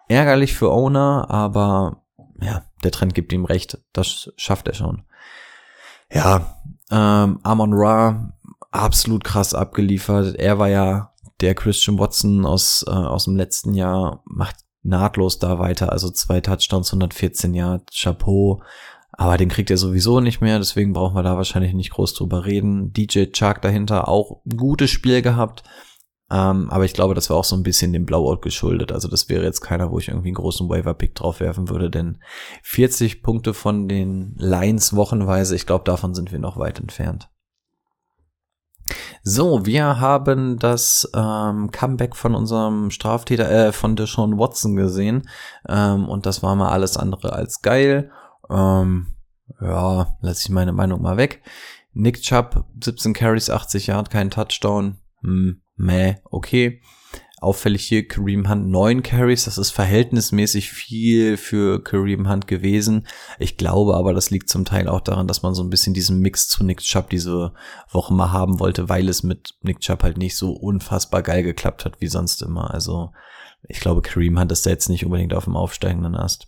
ärgerlich für Owner, aber ja, der Trend gibt ihm recht. Das schafft er schon. Ja, ähm, Amon Ra, absolut krass abgeliefert. Er war ja der Christian Watson aus, äh, aus dem letzten Jahr, macht nahtlos da weiter. Also zwei Touchdowns, 114 Jahre, Chapeau. Aber den kriegt er sowieso nicht mehr, deswegen brauchen wir da wahrscheinlich nicht groß drüber reden. DJ Chark dahinter auch ein gutes Spiel gehabt. Ähm, aber ich glaube, das war auch so ein bisschen dem Blowout geschuldet. Also das wäre jetzt keiner, wo ich irgendwie einen großen Waiver-Pick drauf werfen würde, denn 40 Punkte von den Lines wochenweise, ich glaube, davon sind wir noch weit entfernt. So, wir haben das ähm, Comeback von unserem Straftäter, äh, von Deshaun Watson gesehen. Ähm, und das war mal alles andere als geil. Ähm, ja, lasse ich meine Meinung mal weg. Nick Chubb, 17 Carries, 80 Yard, kein Touchdown. Hm, meh, okay. Auffällig hier Kareem Hunt neun Carries, das ist verhältnismäßig viel für Kareem Hunt gewesen. Ich glaube aber, das liegt zum Teil auch daran, dass man so ein bisschen diesen Mix zu Nick Chubb diese Woche mal haben wollte, weil es mit Nick Chubb halt nicht so unfassbar geil geklappt hat wie sonst immer. Also ich glaube, Kareem Hunt ist da jetzt nicht unbedingt auf dem aufsteigenden Ast.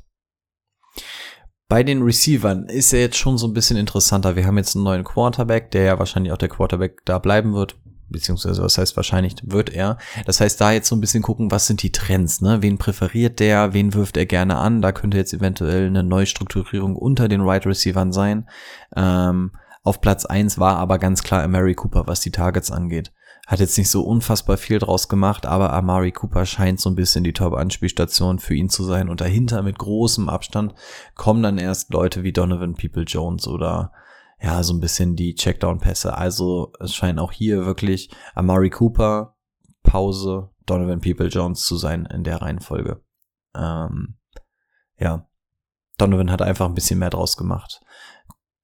Bei den Receivern ist er jetzt schon so ein bisschen interessanter. Wir haben jetzt einen neuen Quarterback, der ja wahrscheinlich auch der Quarterback da bleiben wird beziehungsweise was heißt wahrscheinlich wird er. Das heißt, da jetzt so ein bisschen gucken, was sind die Trends, ne? Wen präferiert der, wen wirft er gerne an? Da könnte jetzt eventuell eine Neustrukturierung unter den Right Receivern sein. Ähm, auf Platz eins war aber ganz klar Amari Cooper, was die Targets angeht. Hat jetzt nicht so unfassbar viel draus gemacht, aber Amari Cooper scheint so ein bisschen die Top-Anspielstation für ihn zu sein. Und dahinter mit großem Abstand kommen dann erst Leute wie Donovan People Jones oder ja, so ein bisschen die Checkdown-Pässe. Also es scheint auch hier wirklich Amari Cooper, Pause, Donovan People Jones zu sein in der Reihenfolge. Ähm, ja, Donovan hat einfach ein bisschen mehr draus gemacht.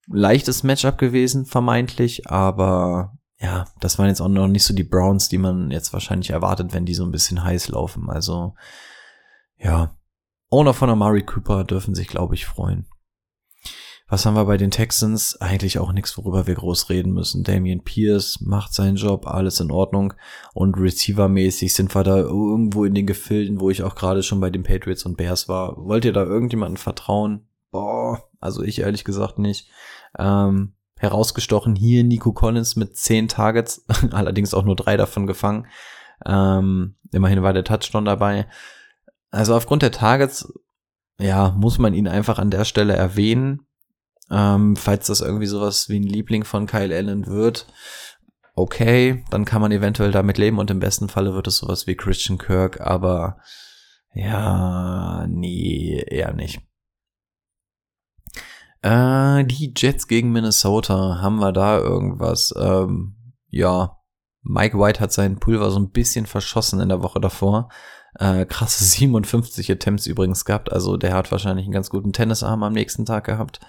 Leichtes Matchup gewesen, vermeintlich, aber ja, das waren jetzt auch noch nicht so die Browns, die man jetzt wahrscheinlich erwartet, wenn die so ein bisschen heiß laufen. Also, ja, Owner von Amari Cooper dürfen sich, glaube ich, freuen. Was haben wir bei den Texans? Eigentlich auch nichts, worüber wir groß reden müssen. Damian Pierce macht seinen Job, alles in Ordnung. Und Receiver-mäßig sind wir da irgendwo in den Gefilden, wo ich auch gerade schon bei den Patriots und Bears war. Wollt ihr da irgendjemanden vertrauen? Boah, also ich ehrlich gesagt nicht. Ähm, herausgestochen hier Nico Collins mit zehn Targets, allerdings auch nur drei davon gefangen. Ähm, immerhin war der Touchdown dabei. Also aufgrund der Targets, ja, muss man ihn einfach an der Stelle erwähnen. Ähm, falls das irgendwie sowas wie ein Liebling von Kyle Allen wird, okay, dann kann man eventuell damit leben und im besten Falle wird es sowas wie Christian Kirk, aber ja, nee, eher nicht. Äh, die Jets gegen Minnesota, haben wir da irgendwas? Ähm, ja, Mike White hat seinen Pulver so ein bisschen verschossen in der Woche davor. Äh, krasse 57 Attempts übrigens gehabt, also der hat wahrscheinlich einen ganz guten Tennisarm am nächsten Tag gehabt.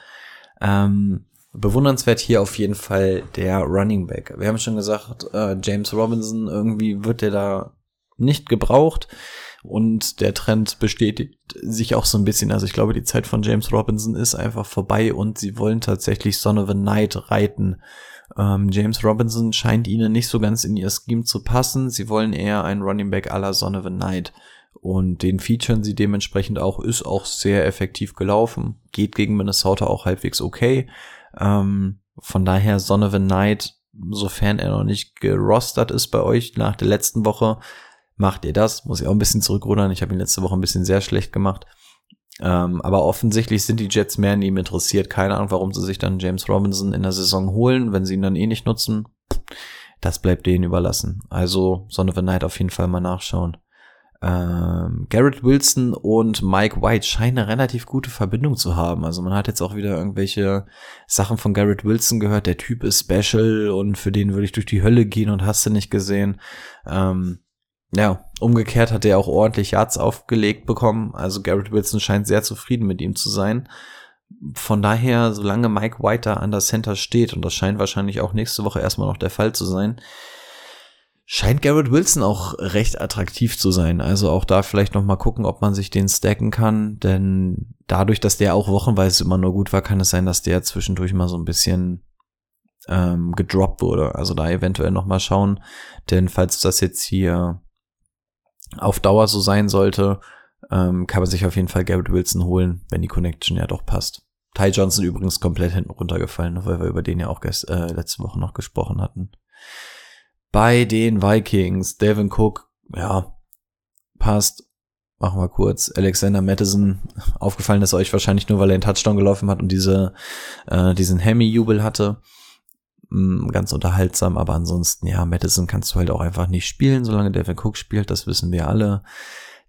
Ähm, bewundernswert hier auf jeden Fall der Running Back. Wir haben schon gesagt, äh, James Robinson, irgendwie wird der da nicht gebraucht. Und der Trend bestätigt sich auch so ein bisschen. Also ich glaube, die Zeit von James Robinson ist einfach vorbei und sie wollen tatsächlich Son of a Night reiten. Ähm, James Robinson scheint ihnen nicht so ganz in ihr Scheme zu passen. Sie wollen eher einen Running Back à la Son of a Night. Und den featuren sie dementsprechend auch, ist auch sehr effektiv gelaufen. Geht gegen Minnesota auch halbwegs okay. Ähm, von daher Son of a Night, sofern er noch nicht gerostert ist bei euch nach der letzten Woche, macht ihr das. Muss ich auch ein bisschen zurückrudern. Ich habe ihn letzte Woche ein bisschen sehr schlecht gemacht. Ähm, aber offensichtlich sind die Jets mehr an ihm interessiert. Keine Ahnung, warum sie sich dann James Robinson in der Saison holen, wenn sie ihn dann eh nicht nutzen. Das bleibt denen überlassen. Also Son of a Night auf jeden Fall mal nachschauen. Ähm, Garrett Wilson und Mike White scheinen eine relativ gute Verbindung zu haben. Also man hat jetzt auch wieder irgendwelche Sachen von Garrett Wilson gehört. Der Typ ist special und für den würde ich durch die Hölle gehen und hast du nicht gesehen. Ähm, ja, umgekehrt hat er auch ordentlich Yards aufgelegt bekommen. Also Garrett Wilson scheint sehr zufrieden mit ihm zu sein. Von daher, solange Mike White da an der Center steht, und das scheint wahrscheinlich auch nächste Woche erstmal noch der Fall zu sein, scheint Garrett Wilson auch recht attraktiv zu sein. Also auch da vielleicht noch mal gucken, ob man sich den stacken kann, denn dadurch, dass der auch wochenweise immer nur gut war, kann es sein, dass der zwischendurch mal so ein bisschen ähm, gedroppt wurde. Also da eventuell noch mal schauen, denn falls das jetzt hier auf Dauer so sein sollte, ähm, kann man sich auf jeden Fall Garrett Wilson holen, wenn die Connection ja doch passt. Ty Johnson übrigens komplett hinten runtergefallen, weil wir über den ja auch äh, letzte Woche noch gesprochen hatten. Bei den Vikings, Devin Cook, ja, passt. Machen wir kurz. Alexander Madison, aufgefallen ist euch wahrscheinlich nur, weil er einen Touchdown gelaufen hat und diese, äh, diesen Hemi-Jubel hatte. Mm, ganz unterhaltsam, aber ansonsten, ja, Madison kannst du halt auch einfach nicht spielen, solange Devin Cook spielt, das wissen wir alle.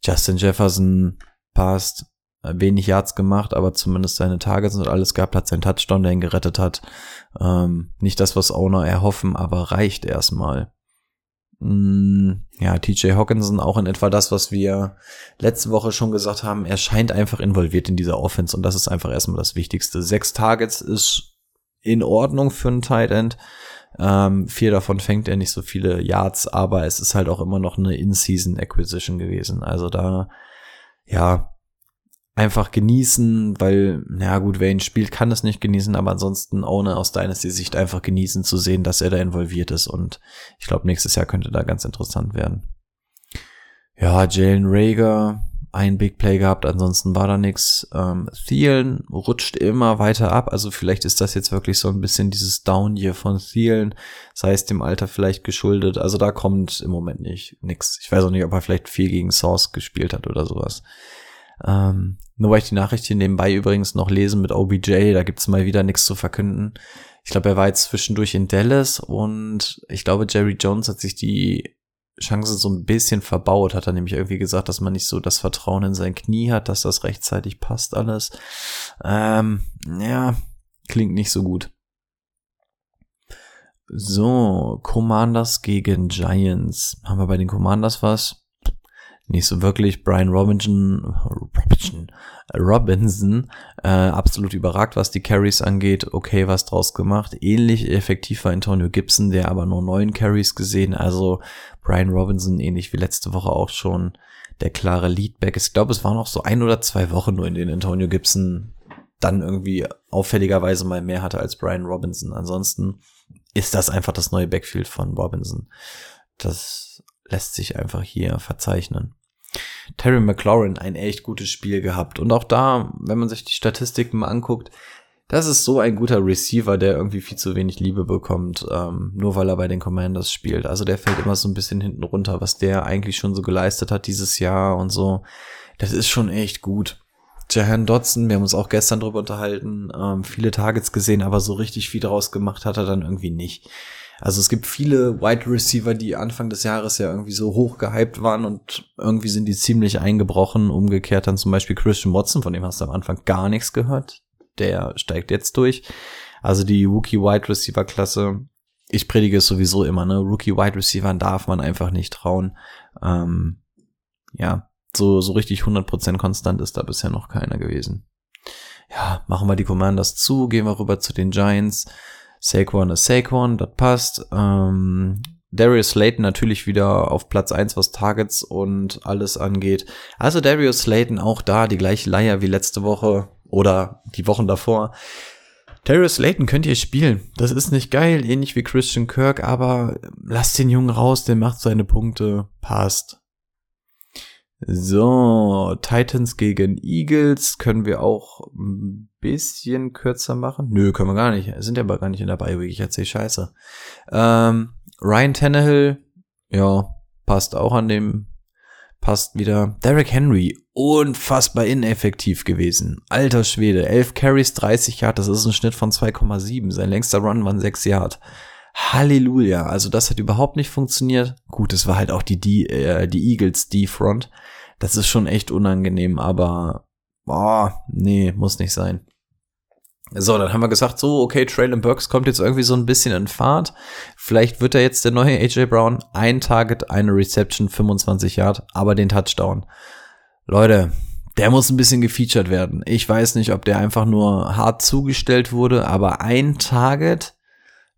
Justin Jefferson passt, wenig Yards gemacht, aber zumindest seine Targets und alles gehabt, hat seinen Touchdown, der ihn gerettet hat. Ähm, nicht das, was Owner erhoffen, aber reicht erstmal. Mm, ja, TJ Hawkinson auch in etwa das, was wir letzte Woche schon gesagt haben. Er scheint einfach involviert in dieser Offense und das ist einfach erstmal das Wichtigste. Sechs Targets ist in Ordnung für einen Tight End. Ähm, vier davon fängt er nicht so viele Yards, aber es ist halt auch immer noch eine In-Season Acquisition gewesen. Also da, ja, einfach genießen, weil, na gut, wer ihn spielt, kann es nicht genießen, aber ansonsten ohne aus Dynasty-Sicht einfach genießen zu sehen, dass er da involviert ist und ich glaube, nächstes Jahr könnte da ganz interessant werden. Ja, Jalen Rager, ein Big Play gehabt, ansonsten war da nix. Ähm, Thielen rutscht immer weiter ab, also vielleicht ist das jetzt wirklich so ein bisschen dieses Down hier von Thielen, sei es dem Alter vielleicht geschuldet, also da kommt im Moment nicht nix. Ich weiß auch nicht, ob er vielleicht viel gegen Source gespielt hat oder sowas. Ähm, nur weil ich die Nachricht hier nebenbei übrigens noch lesen mit OBJ, da gibt's mal wieder nichts zu verkünden. Ich glaube, er war jetzt zwischendurch in Dallas und ich glaube, Jerry Jones hat sich die Chance so ein bisschen verbaut, hat er nämlich irgendwie gesagt, dass man nicht so das Vertrauen in sein Knie hat, dass das rechtzeitig passt alles. Ähm, ja, klingt nicht so gut. So, Commanders gegen Giants. Haben wir bei den Commanders was? Nicht so wirklich. Brian Robinson, Robinson, Robinson äh, absolut überragt, was die Carries angeht. Okay, was draus gemacht. Ähnlich effektiv war Antonio Gibson, der aber nur neun Carries gesehen. Also Brian Robinson, ähnlich wie letzte Woche auch schon, der klare Leadback. Ich glaube, es waren noch so ein oder zwei Wochen nur, in denen Antonio Gibson dann irgendwie auffälligerweise mal mehr hatte als Brian Robinson. Ansonsten ist das einfach das neue Backfield von Robinson. Das lässt sich einfach hier verzeichnen. Terry McLaurin ein echt gutes Spiel gehabt. Und auch da, wenn man sich die Statistiken mal anguckt, das ist so ein guter Receiver, der irgendwie viel zu wenig Liebe bekommt, ähm, nur weil er bei den Commanders spielt. Also der fällt immer so ein bisschen hinten runter, was der eigentlich schon so geleistet hat dieses Jahr und so. Das ist schon echt gut. Jahan Dodson, wir haben uns auch gestern drüber unterhalten, ähm, viele Targets gesehen, aber so richtig viel draus gemacht hat er dann irgendwie nicht. Also es gibt viele Wide Receiver, die Anfang des Jahres ja irgendwie so hoch gehypt waren und irgendwie sind die ziemlich eingebrochen. Umgekehrt dann zum Beispiel Christian Watson, von dem hast du am Anfang gar nichts gehört. Der steigt jetzt durch. Also die Rookie Wide Receiver Klasse. Ich predige es sowieso immer, ne? Rookie Wide Receiver darf man einfach nicht trauen. Ähm, ja, so, so richtig 100% konstant ist da bisher noch keiner gewesen. Ja, machen wir die Commanders zu, gehen wir rüber zu den Giants. Saquon ist Saquon, das passt. Ähm, Darius Slayton natürlich wieder auf Platz eins, was Targets und alles angeht. Also Darius Slayton auch da die gleiche Leier wie letzte Woche oder die Wochen davor. Darius Slayton könnt ihr spielen. Das ist nicht geil, ähnlich wie Christian Kirk, aber lasst den Jungen raus, der macht seine Punkte, passt. So, Titans gegen Eagles können wir auch ein bisschen kürzer machen. Nö, können wir gar nicht. Sind ja aber gar nicht in der Bye Ich erzähl Scheiße. Ähm, Ryan Tannehill, ja, passt auch an dem, passt wieder. Derek Henry, unfassbar ineffektiv gewesen. Alter Schwede, 11 Carries, 30 Yard, das ist ein Schnitt von 2,7. Sein längster Run waren 6 Yard. Halleluja. Also das hat überhaupt nicht funktioniert. Gut, es war halt auch die, die, äh, die Eagles, die Front. Das ist schon echt unangenehm, aber boah, nee, muss nicht sein. So, dann haben wir gesagt, so, okay, Traylon Burks kommt jetzt irgendwie so ein bisschen in Fahrt. Vielleicht wird er jetzt der neue AJ Brown. Ein Target, eine Reception, 25 Yard, aber den Touchdown. Leute, der muss ein bisschen gefeatured werden. Ich weiß nicht, ob der einfach nur hart zugestellt wurde, aber ein Target,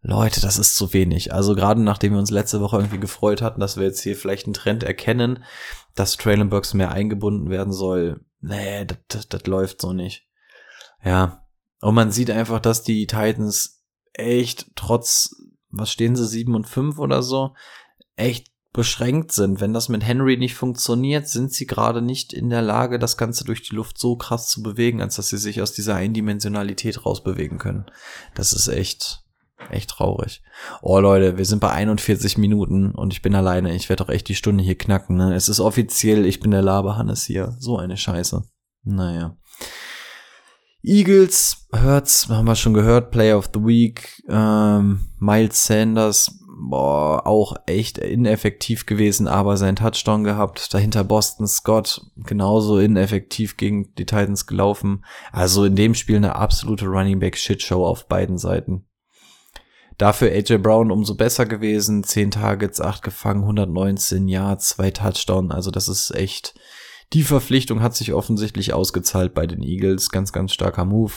Leute, das ist zu wenig. Also gerade nachdem wir uns letzte Woche irgendwie gefreut hatten, dass wir jetzt hier vielleicht einen Trend erkennen, dass Traylon Burks mehr eingebunden werden soll. Nee, das, das, das läuft so nicht. Ja. Und man sieht einfach, dass die Titans echt trotz, was stehen sie, sieben und fünf oder so, echt beschränkt sind. Wenn das mit Henry nicht funktioniert, sind sie gerade nicht in der Lage, das Ganze durch die Luft so krass zu bewegen, als dass sie sich aus dieser Eindimensionalität rausbewegen können. Das ist echt, Echt traurig. Oh Leute, wir sind bei 41 Minuten und ich bin alleine. Ich werde doch echt die Stunde hier knacken. Ne? Es ist offiziell, ich bin der Laberhannes hier. So eine Scheiße. Naja. Eagles, Hurts, haben wir schon gehört, Player of the Week. Ähm, Miles Sanders, boah, auch echt ineffektiv gewesen, aber seinen Touchdown gehabt. Dahinter Boston Scott, genauso ineffektiv gegen die Titans gelaufen. Also in dem Spiel eine absolute Running Back Shitshow auf beiden Seiten. Dafür AJ Brown umso besser gewesen. 10 Targets, 8 gefangen, 119 Yards, 2 Touchdown. Also das ist echt, die Verpflichtung hat sich offensichtlich ausgezahlt bei den Eagles. Ganz, ganz starker Move.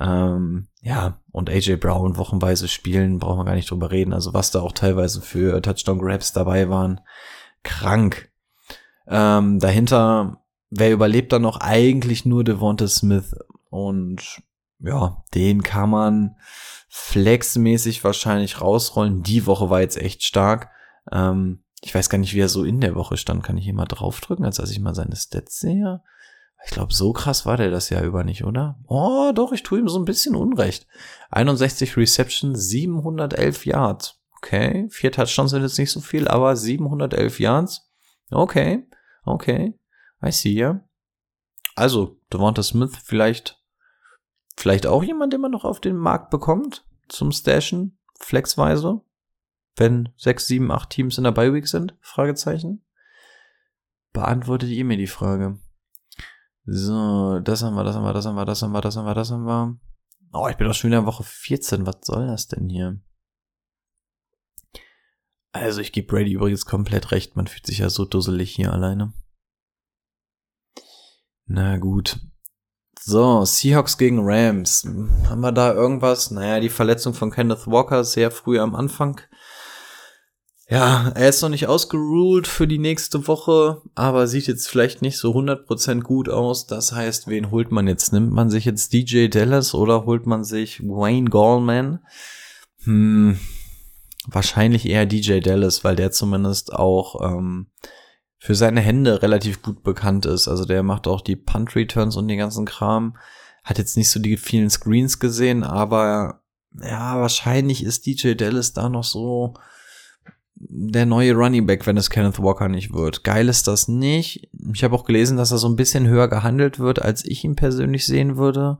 Ähm, ja, und AJ Brown wochenweise spielen, brauchen wir gar nicht drüber reden. Also was da auch teilweise für Touchdown Grabs dabei waren. Krank. Ähm, dahinter, wer überlebt dann noch? Eigentlich nur Devonta Smith. Und ja, den kann man flexmäßig wahrscheinlich rausrollen. Die Woche war jetzt echt stark. Ähm, ich weiß gar nicht, wie er so in der Woche stand. Kann ich hier mal draufdrücken, als dass ich mal seine Stats sehe? Ich glaube, so krass war der das Jahr über nicht, oder? Oh, doch, ich tue ihm so ein bisschen Unrecht. 61 Reception, 711 Yards. Okay, vier Touchdowns sind jetzt nicht so viel, aber 711 Yards. Okay, okay, I see ya. Also, Devonta Smith vielleicht Vielleicht auch jemand, den man noch auf den Markt bekommt zum Stashen, flexweise, wenn sechs, sieben, acht Teams in der Bye-Week sind? Fragezeichen. Beantwortet ihr mir die Frage. So, das haben wir, das haben wir, das haben wir, das haben wir, das haben wir, das haben wir. Oh, ich bin doch schon wieder in Woche 14. Was soll das denn hier? Also, ich gebe Brady übrigens komplett recht. Man fühlt sich ja so dusselig hier alleine. Na gut. So, Seahawks gegen Rams. Haben wir da irgendwas? Naja, die Verletzung von Kenneth Walker sehr früh am Anfang. Ja, er ist noch nicht ausgeruled für die nächste Woche, aber sieht jetzt vielleicht nicht so 100% gut aus. Das heißt, wen holt man jetzt? Nimmt man sich jetzt DJ Dallas oder holt man sich Wayne Gallman? Hm, wahrscheinlich eher DJ Dallas, weil der zumindest auch ähm, für seine Hände relativ gut bekannt ist. Also der macht auch die Punt Returns und den ganzen Kram. Hat jetzt nicht so die vielen Screens gesehen, aber ja, wahrscheinlich ist DJ Dallas da noch so der neue Running Back, wenn es Kenneth Walker nicht wird. Geil ist das nicht. Ich habe auch gelesen, dass er so ein bisschen höher gehandelt wird, als ich ihn persönlich sehen würde.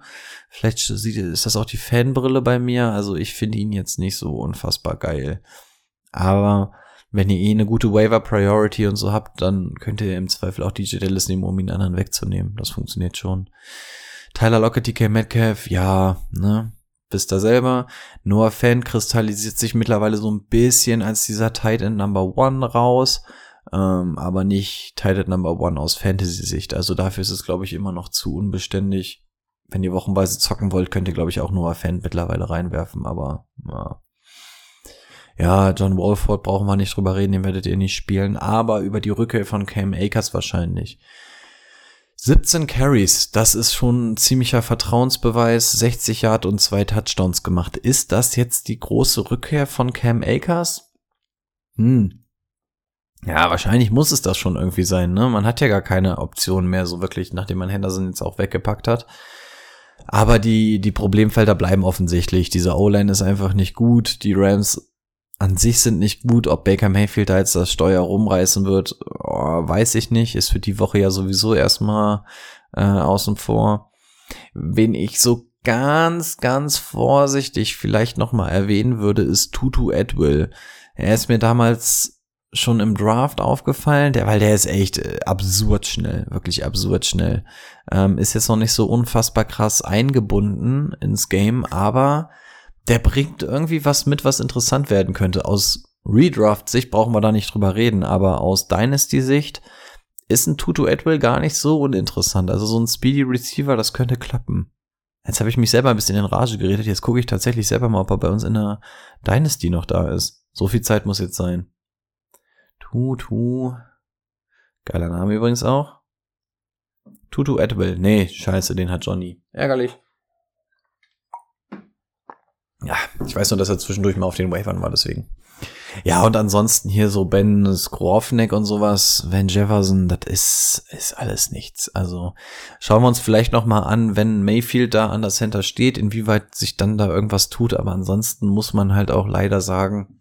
Vielleicht ist das auch die Fanbrille bei mir. Also ich finde ihn jetzt nicht so unfassbar geil. Aber wenn ihr eh eine gute Waiver Priority und so habt, dann könnt ihr im Zweifel auch DJ Dallas nehmen, um ihn anderen wegzunehmen. Das funktioniert schon. Tyler Lockett, DK Metcalf, ja, ne, wisst ihr selber. Noah Fan kristallisiert sich mittlerweile so ein bisschen als dieser Tight End Number One raus, ähm, aber nicht Tight End Number One aus Fantasy-Sicht. Also dafür ist es, glaube ich, immer noch zu unbeständig. Wenn ihr wochenweise zocken wollt, könnt ihr, glaube ich, auch Noah Fan mittlerweile reinwerfen, aber ja. Ja, John Walford brauchen wir nicht drüber reden, den werdet ihr nicht spielen, aber über die Rückkehr von Cam Akers wahrscheinlich. 17 Carries, das ist schon ein ziemlicher Vertrauensbeweis, 60 Yard und zwei Touchdowns gemacht. Ist das jetzt die große Rückkehr von Cam Akers? Hm. Ja, wahrscheinlich muss es das schon irgendwie sein, ne? Man hat ja gar keine Option mehr so wirklich, nachdem man Henderson jetzt auch weggepackt hat. Aber die, die Problemfelder bleiben offensichtlich. Diese O-Line ist einfach nicht gut. Die Rams an sich sind nicht gut. Ob Baker Mayfield da jetzt das Steuer rumreißen wird, oh, weiß ich nicht. Ist für die Woche ja sowieso erstmal äh, außen vor. Wen ich so ganz, ganz vorsichtig vielleicht nochmal erwähnen würde, ist Tutu Edwill. Er ist mir damals schon im Draft aufgefallen, der, weil der ist echt äh, absurd schnell, wirklich absurd schnell. Ähm, ist jetzt noch nicht so unfassbar krass eingebunden ins Game, aber der bringt irgendwie was mit, was interessant werden könnte. Aus Redraft-Sicht brauchen wir da nicht drüber reden, aber aus Dynasty-Sicht ist ein Tutu Edwill gar nicht so uninteressant. Also so ein Speedy Receiver, das könnte klappen. Jetzt habe ich mich selber ein bisschen in Rage geredet. Jetzt gucke ich tatsächlich selber mal, ob er bei uns in der Dynasty noch da ist. So viel Zeit muss jetzt sein. Tutu. Geiler Name übrigens auch. Tutu Edwill. Nee, scheiße, den hat Johnny. Ärgerlich. Ja, ich weiß nur, dass er zwischendurch mal auf den Wavern war, deswegen. Ja, und ansonsten hier so Ben Skrovnek und sowas, Van Jefferson, das ist, ist alles nichts. Also schauen wir uns vielleicht noch mal an, wenn Mayfield da an der Center steht, inwieweit sich dann da irgendwas tut. Aber ansonsten muss man halt auch leider sagen,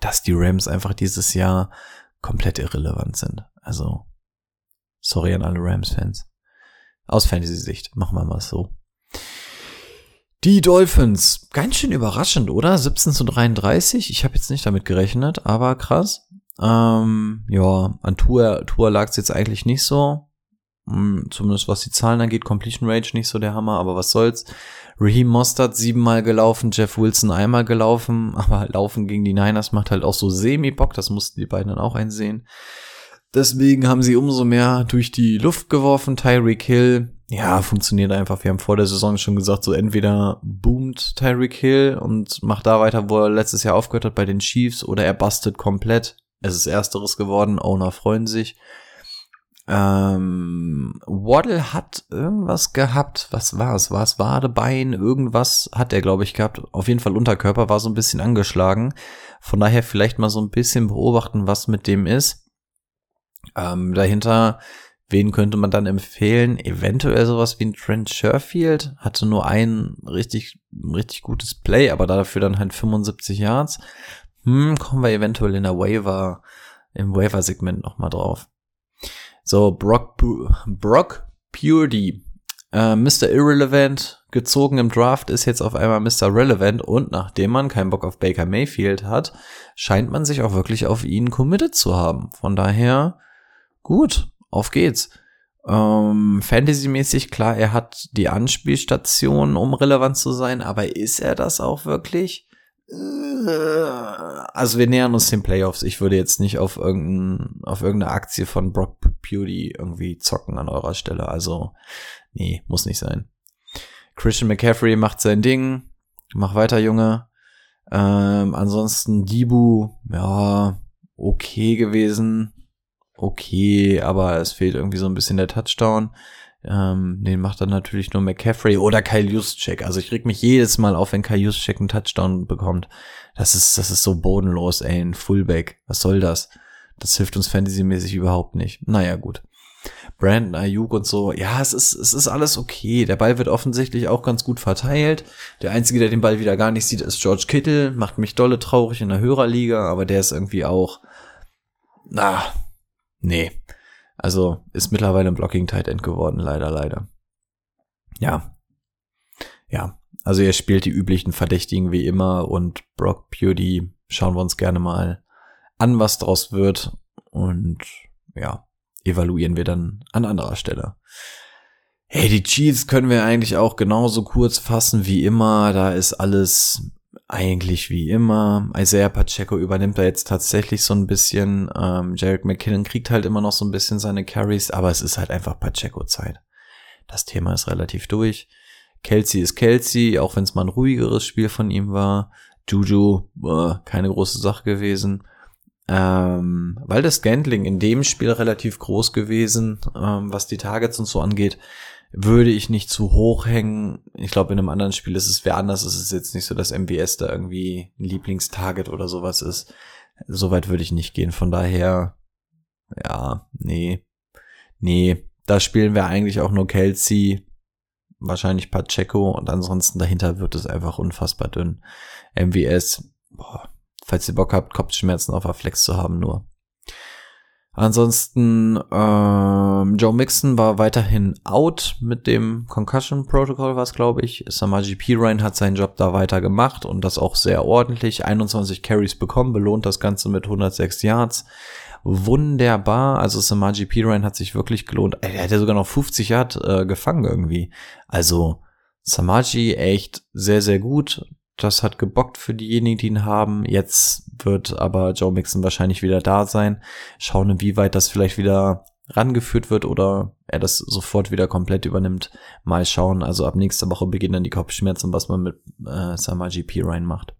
dass die Rams einfach dieses Jahr komplett irrelevant sind. Also sorry an alle Rams-Fans. Aus Fantasy-Sicht machen wir mal so. Die Dolphins, ganz schön überraschend, oder? 17 zu 33. Ich habe jetzt nicht damit gerechnet, aber krass. Ähm, ja, an Tour, Tour lag es jetzt eigentlich nicht so. Hm, zumindest was die Zahlen angeht, Completion Range nicht so der Hammer, aber was soll's. Raheem Mostert siebenmal gelaufen, Jeff Wilson einmal gelaufen, aber Laufen gegen die Niners macht halt auch so semi-Bock, das mussten die beiden dann auch einsehen. Deswegen haben sie umso mehr durch die Luft geworfen. Tyreek Hill ja, funktioniert einfach. Wir haben vor der Saison schon gesagt, so entweder boomt Tyreek Hill und macht da weiter, wo er letztes Jahr aufgehört hat bei den Chiefs, oder er bastet komplett. Es ist ersteres geworden, Owner freuen sich. Ähm, Waddle hat irgendwas gehabt. Was war es? War es Wadebein? Irgendwas hat er, glaube ich, gehabt. Auf jeden Fall Unterkörper war so ein bisschen angeschlagen. Von daher vielleicht mal so ein bisschen beobachten, was mit dem ist. Ähm, dahinter Wen könnte man dann empfehlen? Eventuell sowas wie ein Trent Sherfield. Hatte nur ein richtig, richtig gutes Play, aber dafür dann halt 75 Yards. Hm, kommen wir eventuell in der Waiver, im Waiver-Segment nochmal drauf. So, Brock, Brock Purdy. Äh, Mr. Irrelevant, gezogen im Draft, ist jetzt auf einmal Mr. Relevant und nachdem man keinen Bock auf Baker Mayfield hat, scheint man sich auch wirklich auf ihn committed zu haben. Von daher, gut, auf geht's. Ähm, Fantasy-mäßig, klar, er hat die Anspielstation, um relevant zu sein, aber ist er das auch wirklich? Äh, also wir nähern uns den Playoffs. Ich würde jetzt nicht auf, irgendein, auf irgendeine Aktie von Brock Beauty irgendwie zocken an eurer Stelle. Also, nee, muss nicht sein. Christian McCaffrey macht sein Ding. Mach weiter, Junge. Ähm, ansonsten Dibu, ja, okay gewesen. Okay, aber es fehlt irgendwie so ein bisschen der Touchdown. Ähm, den macht dann natürlich nur McCaffrey oder Kyle Juszczyk. Also ich reg mich jedes Mal auf, wenn Kyle Juszczyk einen Touchdown bekommt. Das ist, das ist so bodenlos, ey, ein Fullback. Was soll das? Das hilft uns fantasymäßig überhaupt nicht. Naja, gut. Brandon Ayuk und so. Ja, es ist, es ist alles okay. Der Ball wird offensichtlich auch ganz gut verteilt. Der Einzige, der den Ball wieder gar nicht sieht, ist George Kittle. Macht mich dolle traurig in der Hörerliga, aber der ist irgendwie auch, na, nee. Also ist mittlerweile ein Blocking Tight End geworden, leider, leider. Ja. Ja. Also er spielt die üblichen Verdächtigen wie immer und Brock Purdy schauen wir uns gerne mal an, was draus wird. Und ja, evaluieren wir dann an anderer Stelle. Hey, die Cheats können wir eigentlich auch genauso kurz fassen wie immer. Da ist alles eigentlich wie immer. Isaiah Pacheco übernimmt da jetzt tatsächlich so ein bisschen. Ähm, Jared McKinnon kriegt halt immer noch so ein bisschen seine Carries, aber es ist halt einfach Pacheco-Zeit. Das Thema ist relativ durch. Kelsey ist Kelsey, auch wenn es mal ein ruhigeres Spiel von ihm war. Juju, äh, keine große Sache gewesen. Ähm, weil das Gantling in dem Spiel relativ groß gewesen, ähm, was die Targets und so angeht, würde ich nicht zu hoch hängen. Ich glaube, in einem anderen Spiel ist es wer anders. Es ist jetzt nicht so, dass MBS da irgendwie ein Lieblingstarget oder sowas ist. Soweit würde ich nicht gehen. Von daher, ja, nee, nee. Da spielen wir eigentlich auch nur Kelsey, wahrscheinlich Pacheco und ansonsten dahinter wird es einfach unfassbar dünn. MVS, boah, falls ihr Bock habt, Kopfschmerzen auf der Flex zu haben nur. Ansonsten ähm, Joe Mixon war weiterhin out mit dem Concussion Protocol, was glaube ich. Samaji Pirine hat seinen Job da weiter gemacht und das auch sehr ordentlich. 21 Carries bekommen, belohnt das Ganze mit 106 Yards. Wunderbar, also Samaji Pirine hat sich wirklich gelohnt. Er hätte sogar noch 50 Yard äh, gefangen irgendwie. Also Samaji echt sehr, sehr gut. Das hat gebockt für diejenigen, die ihn haben. Jetzt wird aber Joe Mixon wahrscheinlich wieder da sein. Schauen, inwieweit das vielleicht wieder rangeführt wird oder er das sofort wieder komplett übernimmt. Mal schauen. Also ab nächster Woche beginnen dann die Kopfschmerzen, was man mit äh, Samaji P. Ryan macht.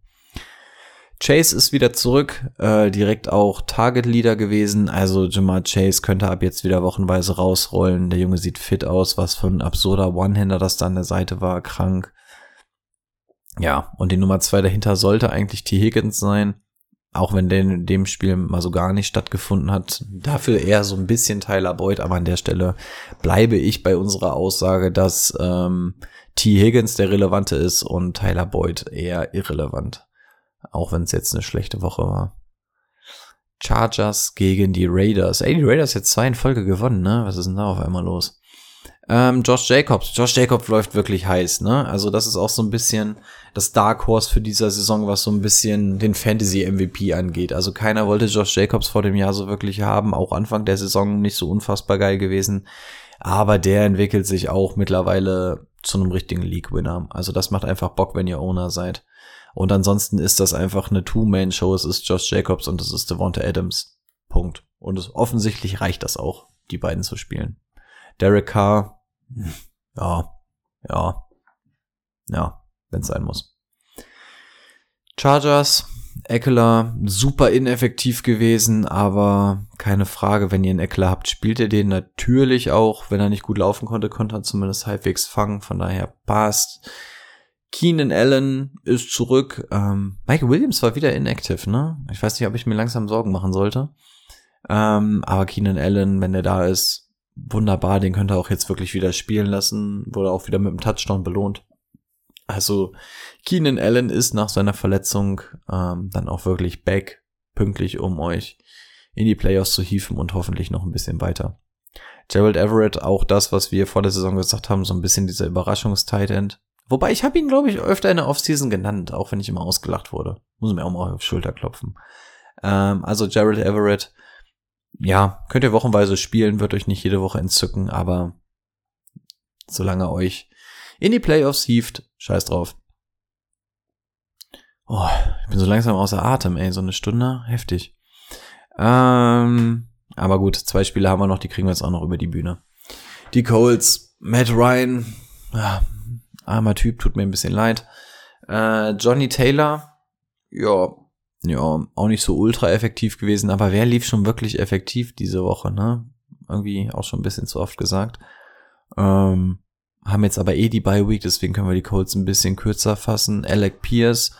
Chase ist wieder zurück, äh, direkt auch Target Leader gewesen. Also Jamar Chase könnte ab jetzt wieder wochenweise rausrollen. Der Junge sieht fit aus, was für ein absurder One-Hander das da an der Seite war, krank. Ja, und die Nummer zwei dahinter sollte eigentlich T. Higgins sein, auch wenn der in dem Spiel mal so gar nicht stattgefunden hat. Dafür eher so ein bisschen Tyler Boyd, aber an der Stelle bleibe ich bei unserer Aussage, dass ähm, T. Higgins der relevante ist und Tyler Boyd eher irrelevant. Auch wenn es jetzt eine schlechte Woche war. Chargers gegen die Raiders. Ey, die Raiders jetzt zwei in Folge gewonnen, ne? Was ist denn da auf einmal los? Ähm, Josh Jacobs. Josh Jacobs läuft wirklich heiß, ne? Also das ist auch so ein bisschen das Dark Horse für dieser Saison, was so ein bisschen den Fantasy MVP angeht. Also keiner wollte Josh Jacobs vor dem Jahr so wirklich haben. Auch Anfang der Saison nicht so unfassbar geil gewesen. Aber der entwickelt sich auch mittlerweile zu einem richtigen League-Winner. Also das macht einfach Bock, wenn ihr Owner seid. Und ansonsten ist das einfach eine Two-Man-Show. Es ist Josh Jacobs und es ist Devonta Adams. Punkt. Und es, offensichtlich reicht das auch, die beiden zu spielen. Derek Carr, ja, ja, ja, wenn es sein muss. Chargers, Eckler, super ineffektiv gewesen, aber keine Frage, wenn ihr einen Eckler habt, spielt ihr den natürlich auch. Wenn er nicht gut laufen konnte, konnte er zumindest halbwegs fangen, von daher passt. Keenan Allen ist zurück. Ähm, Mike Williams war wieder inactive, ne? Ich weiß nicht, ob ich mir langsam Sorgen machen sollte. Ähm, aber Keenan Allen, wenn der da ist, wunderbar, den könnte er auch jetzt wirklich wieder spielen lassen, wurde auch wieder mit dem Touchdown belohnt. Also Keenan Allen ist nach seiner Verletzung ähm, dann auch wirklich back, pünktlich, um euch in die Playoffs zu hieven und hoffentlich noch ein bisschen weiter. Gerald Everett, auch das, was wir vor der Saison gesagt haben, so ein bisschen dieser Überraschungs-Tight End. Wobei ich habe ihn, glaube ich, öfter in der Offseason genannt, auch wenn ich immer ausgelacht wurde. Muss mir auch mal auf die Schulter klopfen. Ähm, also Gerald Everett, ja, könnt ihr wochenweise spielen, wird euch nicht jede Woche entzücken, aber solange euch in die Playoffs hieft, scheiß drauf. Oh, ich bin so langsam außer Atem, ey, so eine Stunde, heftig. Ähm, aber gut, zwei Spiele haben wir noch, die kriegen wir jetzt auch noch über die Bühne. Die Colts, Matt Ryan, ah, armer Typ, tut mir ein bisschen leid. Äh, Johnny Taylor, ja, ja, auch nicht so ultra effektiv gewesen, aber wer lief schon wirklich effektiv diese Woche, ne? Irgendwie auch schon ein bisschen zu oft gesagt. Ähm, haben jetzt aber eh die Bye Week, deswegen können wir die Colts ein bisschen kürzer fassen. Alec Pierce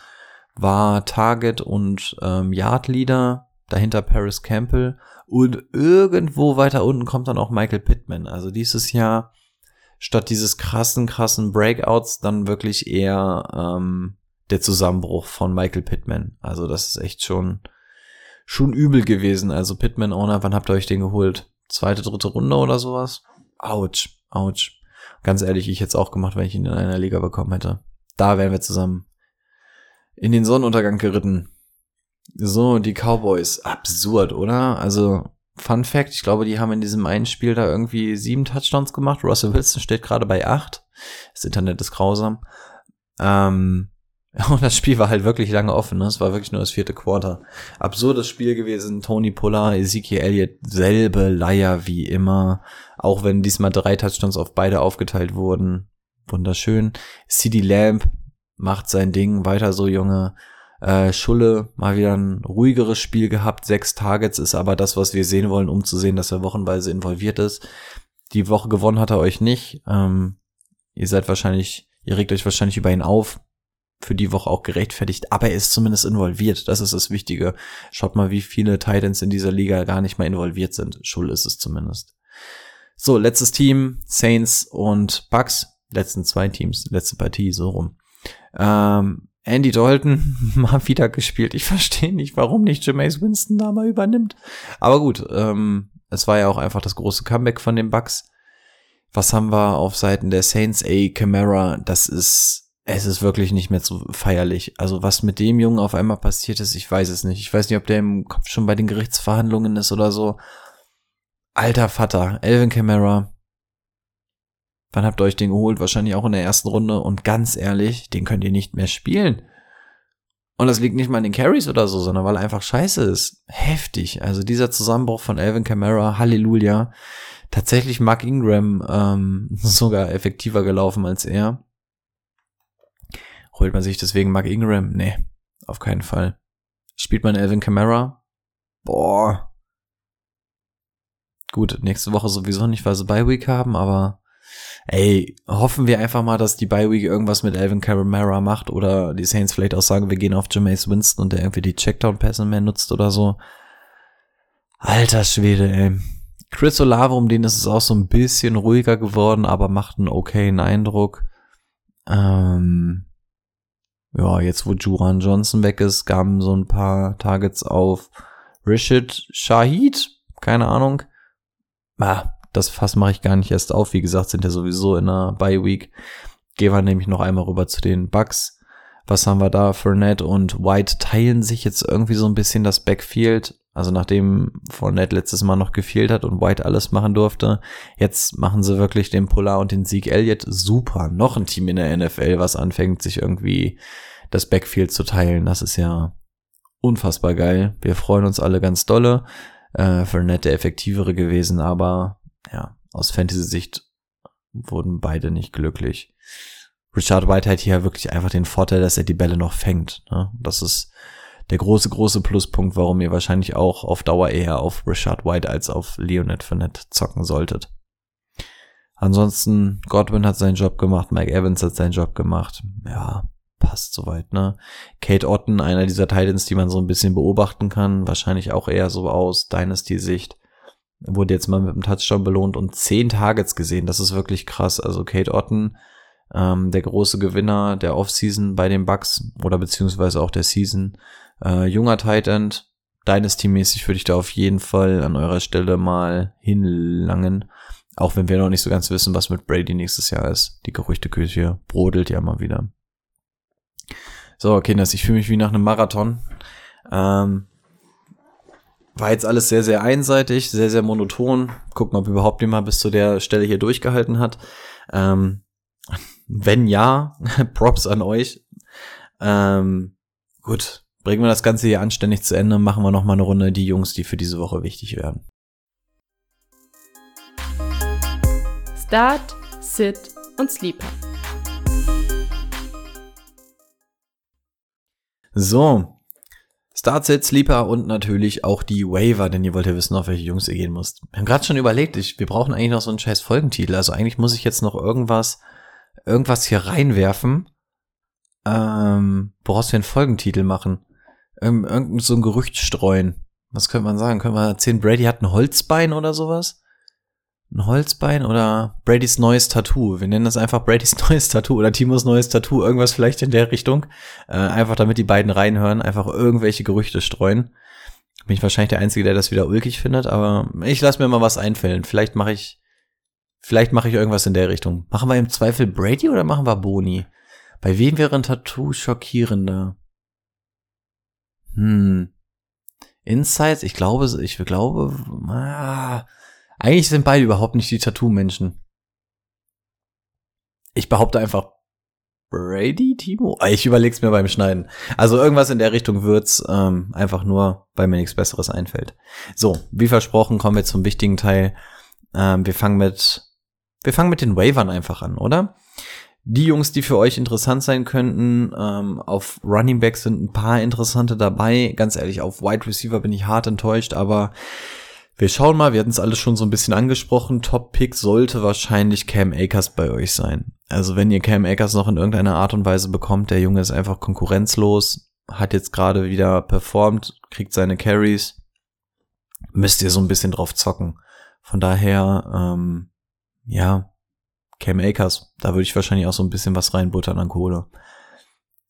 war Target und ähm, Yard Leader, dahinter Paris Campbell und irgendwo weiter unten kommt dann auch Michael Pittman. Also dieses Jahr statt dieses krassen, krassen Breakouts dann wirklich eher ähm, der Zusammenbruch von Michael Pittman. Also das ist echt schon schon übel gewesen. Also Pittman Owner, wann habt ihr euch den geholt? Zweite, dritte Runde oder sowas? Autsch, ouch. Ganz ehrlich, ich hätte es auch gemacht, wenn ich ihn in einer Liga bekommen hätte. Da wären wir zusammen in den Sonnenuntergang geritten. So, die Cowboys. Absurd, oder? Also, Fun Fact, ich glaube, die haben in diesem einen Spiel da irgendwie sieben Touchdowns gemacht. Russell Wilson steht gerade bei acht. Das Internet ist grausam. Ähm, und das Spiel war halt wirklich lange offen. Ne? Es war wirklich nur das vierte Quarter. Absurdes Spiel gewesen. Tony Pollard, Ezekiel Elliott, selbe Leier wie immer. Auch wenn diesmal drei Touchdowns auf beide aufgeteilt wurden. Wunderschön. CD Lamb macht sein Ding. Weiter so, Junge. Äh, Schulle mal wieder ein ruhigeres Spiel gehabt. Sechs Targets ist aber das, was wir sehen wollen, um zu sehen, dass er wochenweise involviert ist. Die Woche gewonnen hat er euch nicht. Ähm, ihr seid wahrscheinlich, ihr regt euch wahrscheinlich über ihn auf für die Woche auch gerechtfertigt, aber er ist zumindest involviert. Das ist das Wichtige. Schaut mal, wie viele Titans in dieser Liga gar nicht mehr involviert sind. Schul ist es zumindest. So, letztes Team, Saints und Bucks. Letzten zwei Teams, letzte Partie, so rum. Ähm, Andy Dalton mal wieder gespielt. Ich verstehe nicht, warum nicht Jameis Winston da mal übernimmt. Aber gut, ähm, es war ja auch einfach das große Comeback von den Bucks. Was haben wir auf Seiten der Saints? Ey, Camara, das ist es ist wirklich nicht mehr so feierlich. Also was mit dem Jungen auf einmal passiert ist, ich weiß es nicht. Ich weiß nicht, ob der im Kopf schon bei den Gerichtsverhandlungen ist oder so. Alter Vater, Elvin Kamara. Wann habt ihr euch den geholt? Wahrscheinlich auch in der ersten Runde. Und ganz ehrlich, den könnt ihr nicht mehr spielen. Und das liegt nicht mal an den Carries oder so, sondern weil er einfach scheiße ist. Heftig. Also dieser Zusammenbruch von Elvin Kamara, Halleluja. Tatsächlich Mark Ingram ähm, sogar effektiver gelaufen als er. Holt man sich deswegen Mark Ingram? Nee, auf keinen Fall. Spielt man Elvin Kamara? Boah. Gut, nächste Woche sowieso nicht, weil sie Bye Week haben, aber ey, hoffen wir einfach mal, dass die Bye Week irgendwas mit Elvin Kamara macht oder die Saints vielleicht auch sagen, wir gehen auf Jameis Winston und der irgendwie die Checkdown-Pässe mehr nutzt oder so. Alter Schwede, ey. Chris Olave, um den ist es auch so ein bisschen ruhiger geworden, aber macht einen okayen Eindruck. Ähm, ja, jetzt wo Juran Johnson weg ist, gaben so ein paar Targets auf Rashid Shahid, keine Ahnung. Ah, das Fass mache ich gar nicht erst auf. Wie gesagt, sind ja sowieso in der Bye Week. Gehen wir nämlich noch einmal rüber zu den Bucks. Was haben wir da? Fournette und White teilen sich jetzt irgendwie so ein bisschen das Backfield. Also nachdem Fournette letztes Mal noch gefehlt hat und White alles machen durfte, jetzt machen sie wirklich den Polar und den Sieg Elliott super. Noch ein Team in der NFL, was anfängt, sich irgendwie das Backfield zu teilen. Das ist ja unfassbar geil. Wir freuen uns alle ganz dolle. Äh, Fournette der effektivere gewesen, aber ja, aus Fantasy-Sicht wurden beide nicht glücklich. Richard White hat hier wirklich einfach den Vorteil, dass er die Bälle noch fängt. Ne? Das ist der große, große Pluspunkt, warum ihr wahrscheinlich auch auf Dauer eher auf Richard White als auf Leonard Fournette zocken solltet. Ansonsten, Godwin hat seinen Job gemacht, Mike Evans hat seinen Job gemacht. Ja, passt soweit, ne? Kate Otten, einer dieser Titans, die man so ein bisschen beobachten kann, wahrscheinlich auch eher so aus Dynasty-Sicht. Wurde jetzt mal mit einem Touchdown belohnt und zehn Targets gesehen. Das ist wirklich krass. Also Kate Otten, ähm, der große Gewinner der Offseason bei den Bucks oder beziehungsweise auch der Season. Äh, junger Titan, Dynasty-mäßig würde ich da auf jeden Fall an eurer Stelle mal hinlangen. Auch wenn wir noch nicht so ganz wissen, was mit Brady nächstes Jahr ist. Die Gerüchteküche brodelt ja mal wieder. So, Kinders, ich fühle mich wie nach einem Marathon. Ähm, war jetzt alles sehr, sehr einseitig, sehr, sehr monoton. Gucken, ob überhaupt jemand bis zu der Stelle hier durchgehalten hat. Ähm, wenn ja, Props an euch. Ähm, gut, bringen wir das Ganze hier anständig zu Ende. Machen wir nochmal eine Runde die Jungs, die für diese Woche wichtig werden. Start, Sit und Sleeper. So, Start, Sit, Sleeper und natürlich auch die Waiver, denn ihr wollt ja wissen, auf welche Jungs ihr gehen müsst. Wir haben gerade schon überlegt, ich, wir brauchen eigentlich noch so einen scheiß Folgentitel. Also eigentlich muss ich jetzt noch irgendwas, irgendwas hier reinwerfen, ähm, woraus wir einen Folgentitel machen. Ähm, irgend so ein Gerücht streuen. Was könnte man sagen? Können wir erzählen, Brady hat ein Holzbein oder sowas? Ein Holzbein oder Bradys neues Tattoo. Wir nennen das einfach Bradys neues Tattoo oder Timos neues Tattoo, irgendwas vielleicht in der Richtung. Äh, einfach damit die beiden reinhören, einfach irgendwelche Gerüchte streuen. Bin ich wahrscheinlich der Einzige, der das wieder ulkig findet, aber ich lasse mir mal was einfällen. Vielleicht mache ich, vielleicht mache ich irgendwas in der Richtung. Machen wir im Zweifel Brady oder machen wir Boni? Bei wem wäre ein Tattoo schockierender? Hm. Insights, ich glaube, ich glaube, ah, eigentlich sind beide überhaupt nicht die Tattoo-Menschen. Ich behaupte einfach Brady, Timo? Ah, ich überleg's mir beim Schneiden. Also irgendwas in der Richtung wird's, ähm, einfach nur, weil mir nichts Besseres einfällt. So, wie versprochen, kommen wir zum wichtigen Teil. Ähm, wir fangen mit, wir fangen mit den Wavern einfach an, oder? Die Jungs, die für euch interessant sein könnten, ähm, auf Running Back sind ein paar interessante dabei. Ganz ehrlich, auf Wide Receiver bin ich hart enttäuscht, aber wir schauen mal, wir hatten es alles schon so ein bisschen angesprochen. Top-Pick sollte wahrscheinlich Cam Akers bei euch sein. Also wenn ihr Cam Akers noch in irgendeiner Art und Weise bekommt, der Junge ist einfach konkurrenzlos, hat jetzt gerade wieder performt, kriegt seine Carries, müsst ihr so ein bisschen drauf zocken. Von daher, ähm, ja, Cam Akers, da würde ich wahrscheinlich auch so ein bisschen was reinbuttern an Kohle.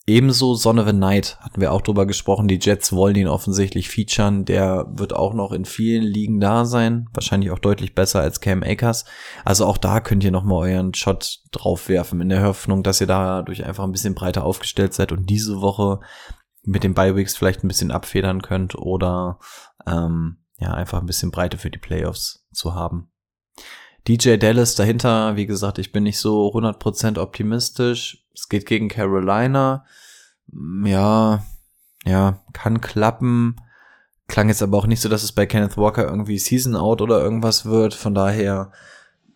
Ebenso Son of a Night hatten wir auch drüber gesprochen. Die Jets wollen ihn offensichtlich featuren. Der wird auch noch in vielen Ligen da sein. Wahrscheinlich auch deutlich besser als Cam Akers. Also auch da könnt ihr nochmal euren Shot draufwerfen in der Hoffnung, dass ihr dadurch einfach ein bisschen breiter aufgestellt seid und diese Woche mit den Bi-Weeks vielleicht ein bisschen abfedern könnt oder ähm, ja, einfach ein bisschen Breite für die Playoffs zu haben. DJ Dallas dahinter, wie gesagt, ich bin nicht so 100% optimistisch. Es geht gegen Carolina. Ja, ja, kann klappen. Klang jetzt aber auch nicht so, dass es bei Kenneth Walker irgendwie Season Out oder irgendwas wird. Von daher,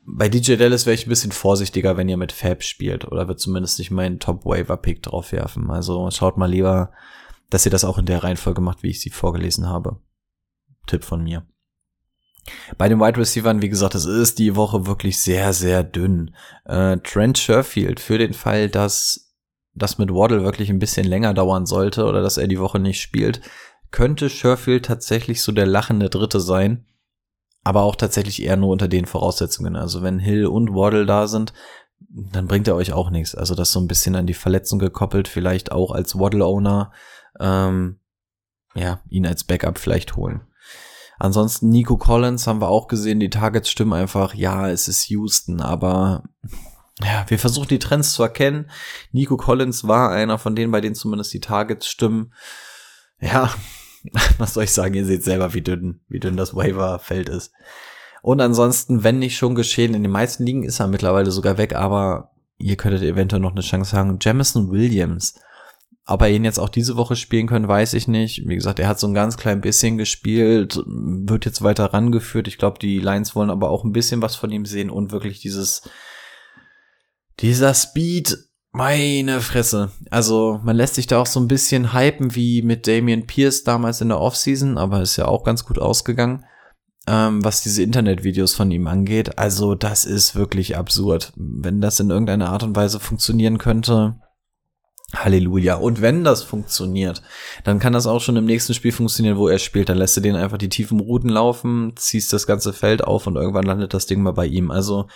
bei DJ Dallas wäre ich ein bisschen vorsichtiger, wenn ihr mit Fab spielt. Oder wird zumindest nicht meinen Top-Waiver-Pick drauf werfen. Also schaut mal lieber, dass ihr das auch in der Reihenfolge macht, wie ich sie vorgelesen habe. Tipp von mir. Bei den Wide Receivers, wie gesagt, es ist die Woche wirklich sehr, sehr dünn. Äh, Trent Sherfield für den Fall, dass das mit Waddle wirklich ein bisschen länger dauern sollte oder dass er die Woche nicht spielt, könnte Sherfield tatsächlich so der lachende Dritte sein. Aber auch tatsächlich eher nur unter den Voraussetzungen. Also wenn Hill und Waddle da sind, dann bringt er euch auch nichts. Also das so ein bisschen an die Verletzung gekoppelt, vielleicht auch als Waddle-Owner, ähm, ja, ihn als Backup vielleicht holen. Ansonsten Nico Collins haben wir auch gesehen, die Targets stimmen einfach, ja, es ist Houston, aber ja, wir versuchen die Trends zu erkennen. Nico Collins war einer von denen, bei denen zumindest die Targets stimmen. Ja, was soll ich sagen, ihr seht selber, wie dünn, wie dünn das Waiver-Feld ist. Und ansonsten, wenn nicht schon geschehen, in den meisten Ligen ist er mittlerweile sogar weg, aber ihr könntet eventuell noch eine Chance haben. Jamison Williams ob er ihn jetzt auch diese Woche spielen können, weiß ich nicht. Wie gesagt, er hat so ein ganz klein bisschen gespielt, wird jetzt weiter rangeführt. Ich glaube, die Lions wollen aber auch ein bisschen was von ihm sehen und wirklich dieses, dieser Speed, meine Fresse. Also, man lässt sich da auch so ein bisschen hypen wie mit Damian Pierce damals in der Offseason, aber ist ja auch ganz gut ausgegangen. Ähm, was diese Internetvideos von ihm angeht. Also, das ist wirklich absurd. Wenn das in irgendeiner Art und Weise funktionieren könnte, Halleluja. Und wenn das funktioniert, dann kann das auch schon im nächsten Spiel funktionieren, wo er spielt. Dann lässt du den einfach die tiefen Routen laufen, ziehst das ganze Feld auf und irgendwann landet das Ding mal bei ihm. Also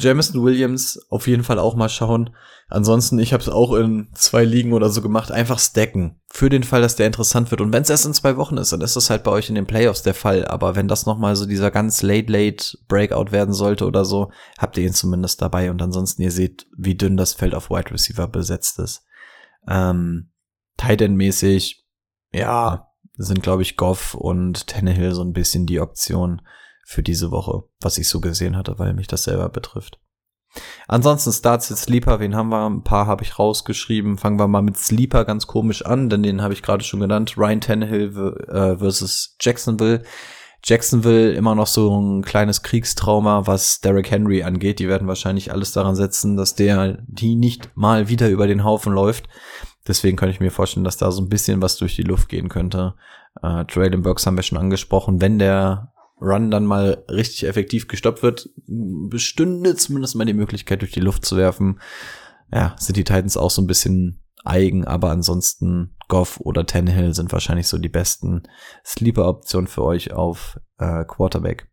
Jamison Williams auf jeden Fall auch mal schauen. Ansonsten, ich habe es auch in zwei Ligen oder so gemacht, einfach stacken. Für den Fall, dass der interessant wird. Und wenn es erst in zwei Wochen ist, dann ist das halt bei euch in den Playoffs der Fall. Aber wenn das nochmal so dieser ganz late-late Breakout werden sollte oder so, habt ihr ihn zumindest dabei. Und ansonsten, ihr seht, wie dünn das Feld auf Wide Receiver besetzt ist. Ähm, Tight End mäßig, ja, sind glaube ich Goff und Tannehill so ein bisschen die Option für diese Woche, was ich so gesehen hatte, weil mich das selber betrifft. Ansonsten Starts jetzt Sleeper, wen haben wir? Ein paar habe ich rausgeschrieben. Fangen wir mal mit Sleeper ganz komisch an, denn den habe ich gerade schon genannt. Ryan Tannehill äh, versus Jacksonville. Jacksonville immer noch so ein kleines Kriegstrauma, was Derrick Henry angeht. Die werden wahrscheinlich alles daran setzen, dass der die nicht mal wieder über den Haufen läuft. Deswegen könnte ich mir vorstellen, dass da so ein bisschen was durch die Luft gehen könnte. Äh, Traylon Burks haben wir schon angesprochen. Wenn der Run dann mal richtig effektiv gestoppt wird, bestünde zumindest mal die Möglichkeit, durch die Luft zu werfen. Ja, sind die Titans auch so ein bisschen eigen, aber ansonsten Goff oder Tannehill sind wahrscheinlich so die besten Sleeper-Optionen für euch auf äh, Quarterback.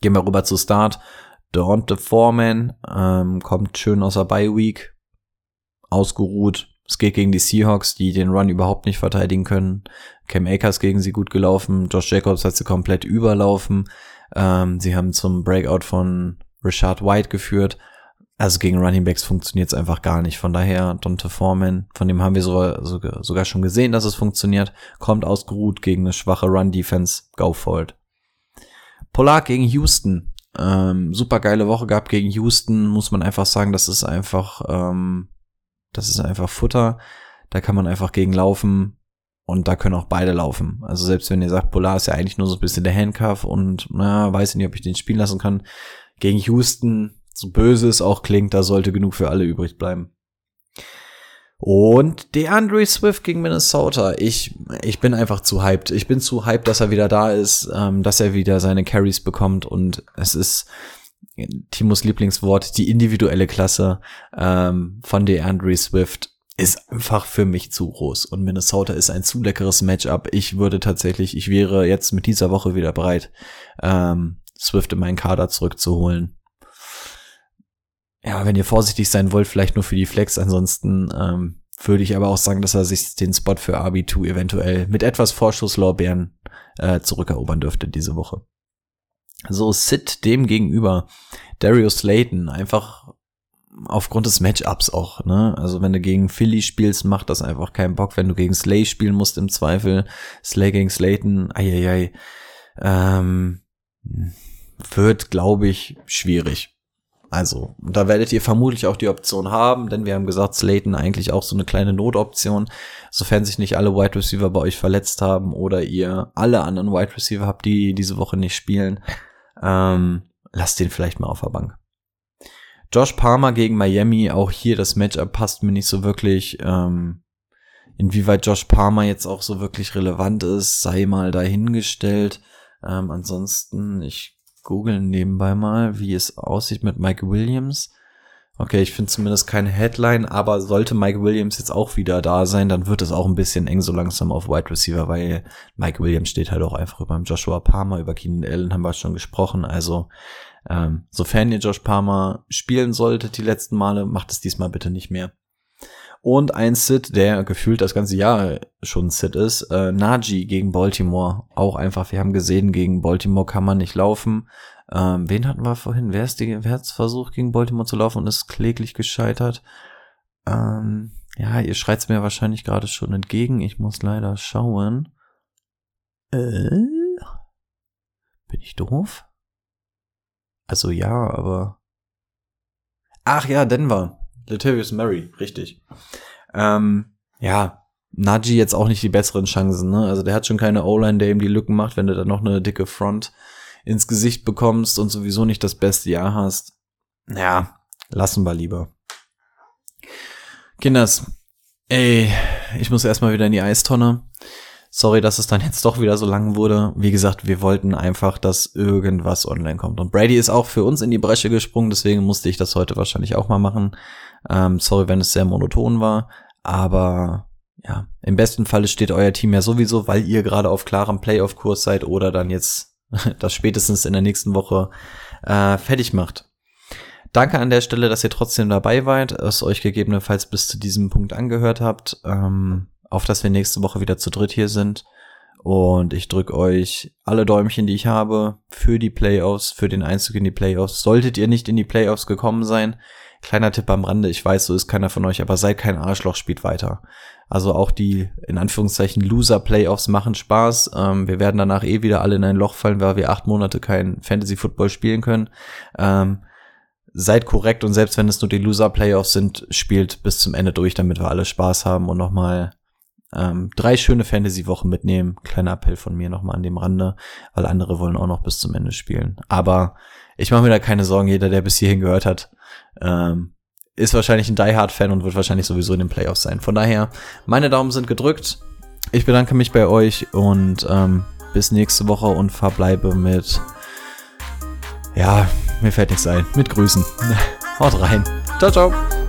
Gehen wir rüber zu Start. Daunte Foreman ähm, kommt schön aus der Bye Week, ausgeruht. Es geht gegen die Seahawks, die den Run überhaupt nicht verteidigen können. Cam Akers gegen sie gut gelaufen. Josh Jacobs hat sie komplett überlaufen. Ähm, sie haben zum Breakout von Richard White geführt. Also gegen Running Backs funktioniert es einfach gar nicht. Von daher, Dante Foreman, von dem haben wir sogar, sogar schon gesehen, dass es funktioniert, kommt ausgeruht gegen eine schwache Run-Defense. Go for it. Polar gegen Houston. Ähm, super geile Woche gehabt gegen Houston, muss man einfach sagen, das ist einfach, ähm, das ist einfach Futter. Da kann man einfach gegen laufen und da können auch beide laufen. Also selbst wenn ihr sagt, Polar ist ja eigentlich nur so ein bisschen der Handcuff und na, weiß ich nicht, ob ich den spielen lassen kann. Gegen Houston so böse es auch klingt, da sollte genug für alle übrig bleiben. Und DeAndre Swift gegen Minnesota. Ich, ich bin einfach zu hyped. Ich bin zu hyped, dass er wieder da ist, ähm, dass er wieder seine Carries bekommt. Und es ist Timos Lieblingswort, die individuelle Klasse ähm, von DeAndre Swift ist einfach für mich zu groß. Und Minnesota ist ein zu leckeres Matchup. Ich würde tatsächlich, ich wäre jetzt mit dieser Woche wieder bereit, ähm, Swift in meinen Kader zurückzuholen ja, wenn ihr vorsichtig sein wollt, vielleicht nur für die Flex. Ansonsten ähm, würde ich aber auch sagen, dass er sich den Spot für RB2 eventuell mit etwas Vorschusslorbeeren äh, zurückerobern dürfte diese Woche. So, Sid dem gegenüber Darius Slayton, einfach aufgrund des Matchups auch, ne? Also wenn du gegen Philly spielst, macht das einfach keinen Bock. Wenn du gegen Slay spielen musst im Zweifel, Slay gegen Slayton, eieiei, ähm, wird, glaube ich, schwierig. Also, da werdet ihr vermutlich auch die Option haben, denn wir haben gesagt, Slayton eigentlich auch so eine kleine Notoption, sofern sich nicht alle Wide Receiver bei euch verletzt haben oder ihr alle anderen Wide Receiver habt, die diese Woche nicht spielen. Ähm, lasst den vielleicht mal auf der Bank. Josh Palmer gegen Miami, auch hier das Matchup passt mir nicht so wirklich. Ähm, inwieweit Josh Palmer jetzt auch so wirklich relevant ist, sei mal dahingestellt. Ähm, ansonsten, ich googeln nebenbei mal, wie es aussieht mit Mike Williams. Okay, ich finde zumindest keine Headline, aber sollte Mike Williams jetzt auch wieder da sein, dann wird es auch ein bisschen eng so langsam auf Wide Receiver, weil Mike Williams steht halt auch einfach über Joshua Palmer, über Keenan Allen haben wir schon gesprochen. Also ähm, sofern ihr Josh Palmer spielen solltet die letzten Male, macht es diesmal bitte nicht mehr. Und ein Sit, der gefühlt das ganze Jahr schon Sit ist, äh, Najee gegen Baltimore. Auch einfach, wir haben gesehen, gegen Baltimore kann man nicht laufen. Ähm, wen hatten wir vorhin? Wer ist die, wer hat's versucht, gegen Baltimore zu laufen und ist kläglich gescheitert? Ähm, ja, ihr schreit's mir wahrscheinlich gerade schon entgegen. Ich muss leider schauen. Äh, bin ich doof? Also ja, aber. Ach ja, Denver. Latavius Murray, richtig. Ähm, ja, Najee jetzt auch nicht die besseren Chancen, ne? Also der hat schon keine O-Line, der ihm die Lücken macht, wenn du dann noch eine dicke Front ins Gesicht bekommst und sowieso nicht das beste Jahr hast. Ja, lassen wir lieber. Kinders, ey, ich muss erstmal wieder in die Eistonne. Sorry, dass es dann jetzt doch wieder so lang wurde. Wie gesagt, wir wollten einfach, dass irgendwas online kommt. Und Brady ist auch für uns in die Bresche gesprungen, deswegen musste ich das heute wahrscheinlich auch mal machen. Ähm, sorry, wenn es sehr monoton war, aber ja, im besten Falle steht euer Team ja sowieso, weil ihr gerade auf klarem Playoff-Kurs seid oder dann jetzt das spätestens in der nächsten Woche äh, fertig macht. Danke an der Stelle, dass ihr trotzdem dabei wart, es euch gegebenenfalls bis zu diesem Punkt angehört habt, ähm, auf dass wir nächste Woche wieder zu dritt hier sind. Und ich drücke euch alle Däumchen, die ich habe, für die Playoffs, für den Einzug in die Playoffs. Solltet ihr nicht in die Playoffs gekommen sein, Kleiner Tipp am Rande, ich weiß, so ist keiner von euch, aber seid kein Arschloch, spielt weiter. Also auch die, in Anführungszeichen, Loser-Playoffs machen Spaß. Ähm, wir werden danach eh wieder alle in ein Loch fallen, weil wir acht Monate kein Fantasy-Football spielen können. Ähm, seid korrekt und selbst wenn es nur die Loser-Playoffs sind, spielt bis zum Ende durch, damit wir alle Spaß haben und nochmal ähm, drei schöne Fantasy-Wochen mitnehmen. Kleiner Appell von mir nochmal an dem Rande, weil andere wollen auch noch bis zum Ende spielen. Aber ich mache mir da keine Sorgen, jeder, der bis hierhin gehört hat, ähm, ist wahrscheinlich ein Die Hard Fan und wird wahrscheinlich sowieso in den Playoffs sein. Von daher, meine Daumen sind gedrückt. Ich bedanke mich bei euch und ähm, bis nächste Woche und verbleibe mit, ja, mir fällt nichts ein, mit Grüßen. Haut rein. Ciao, ciao.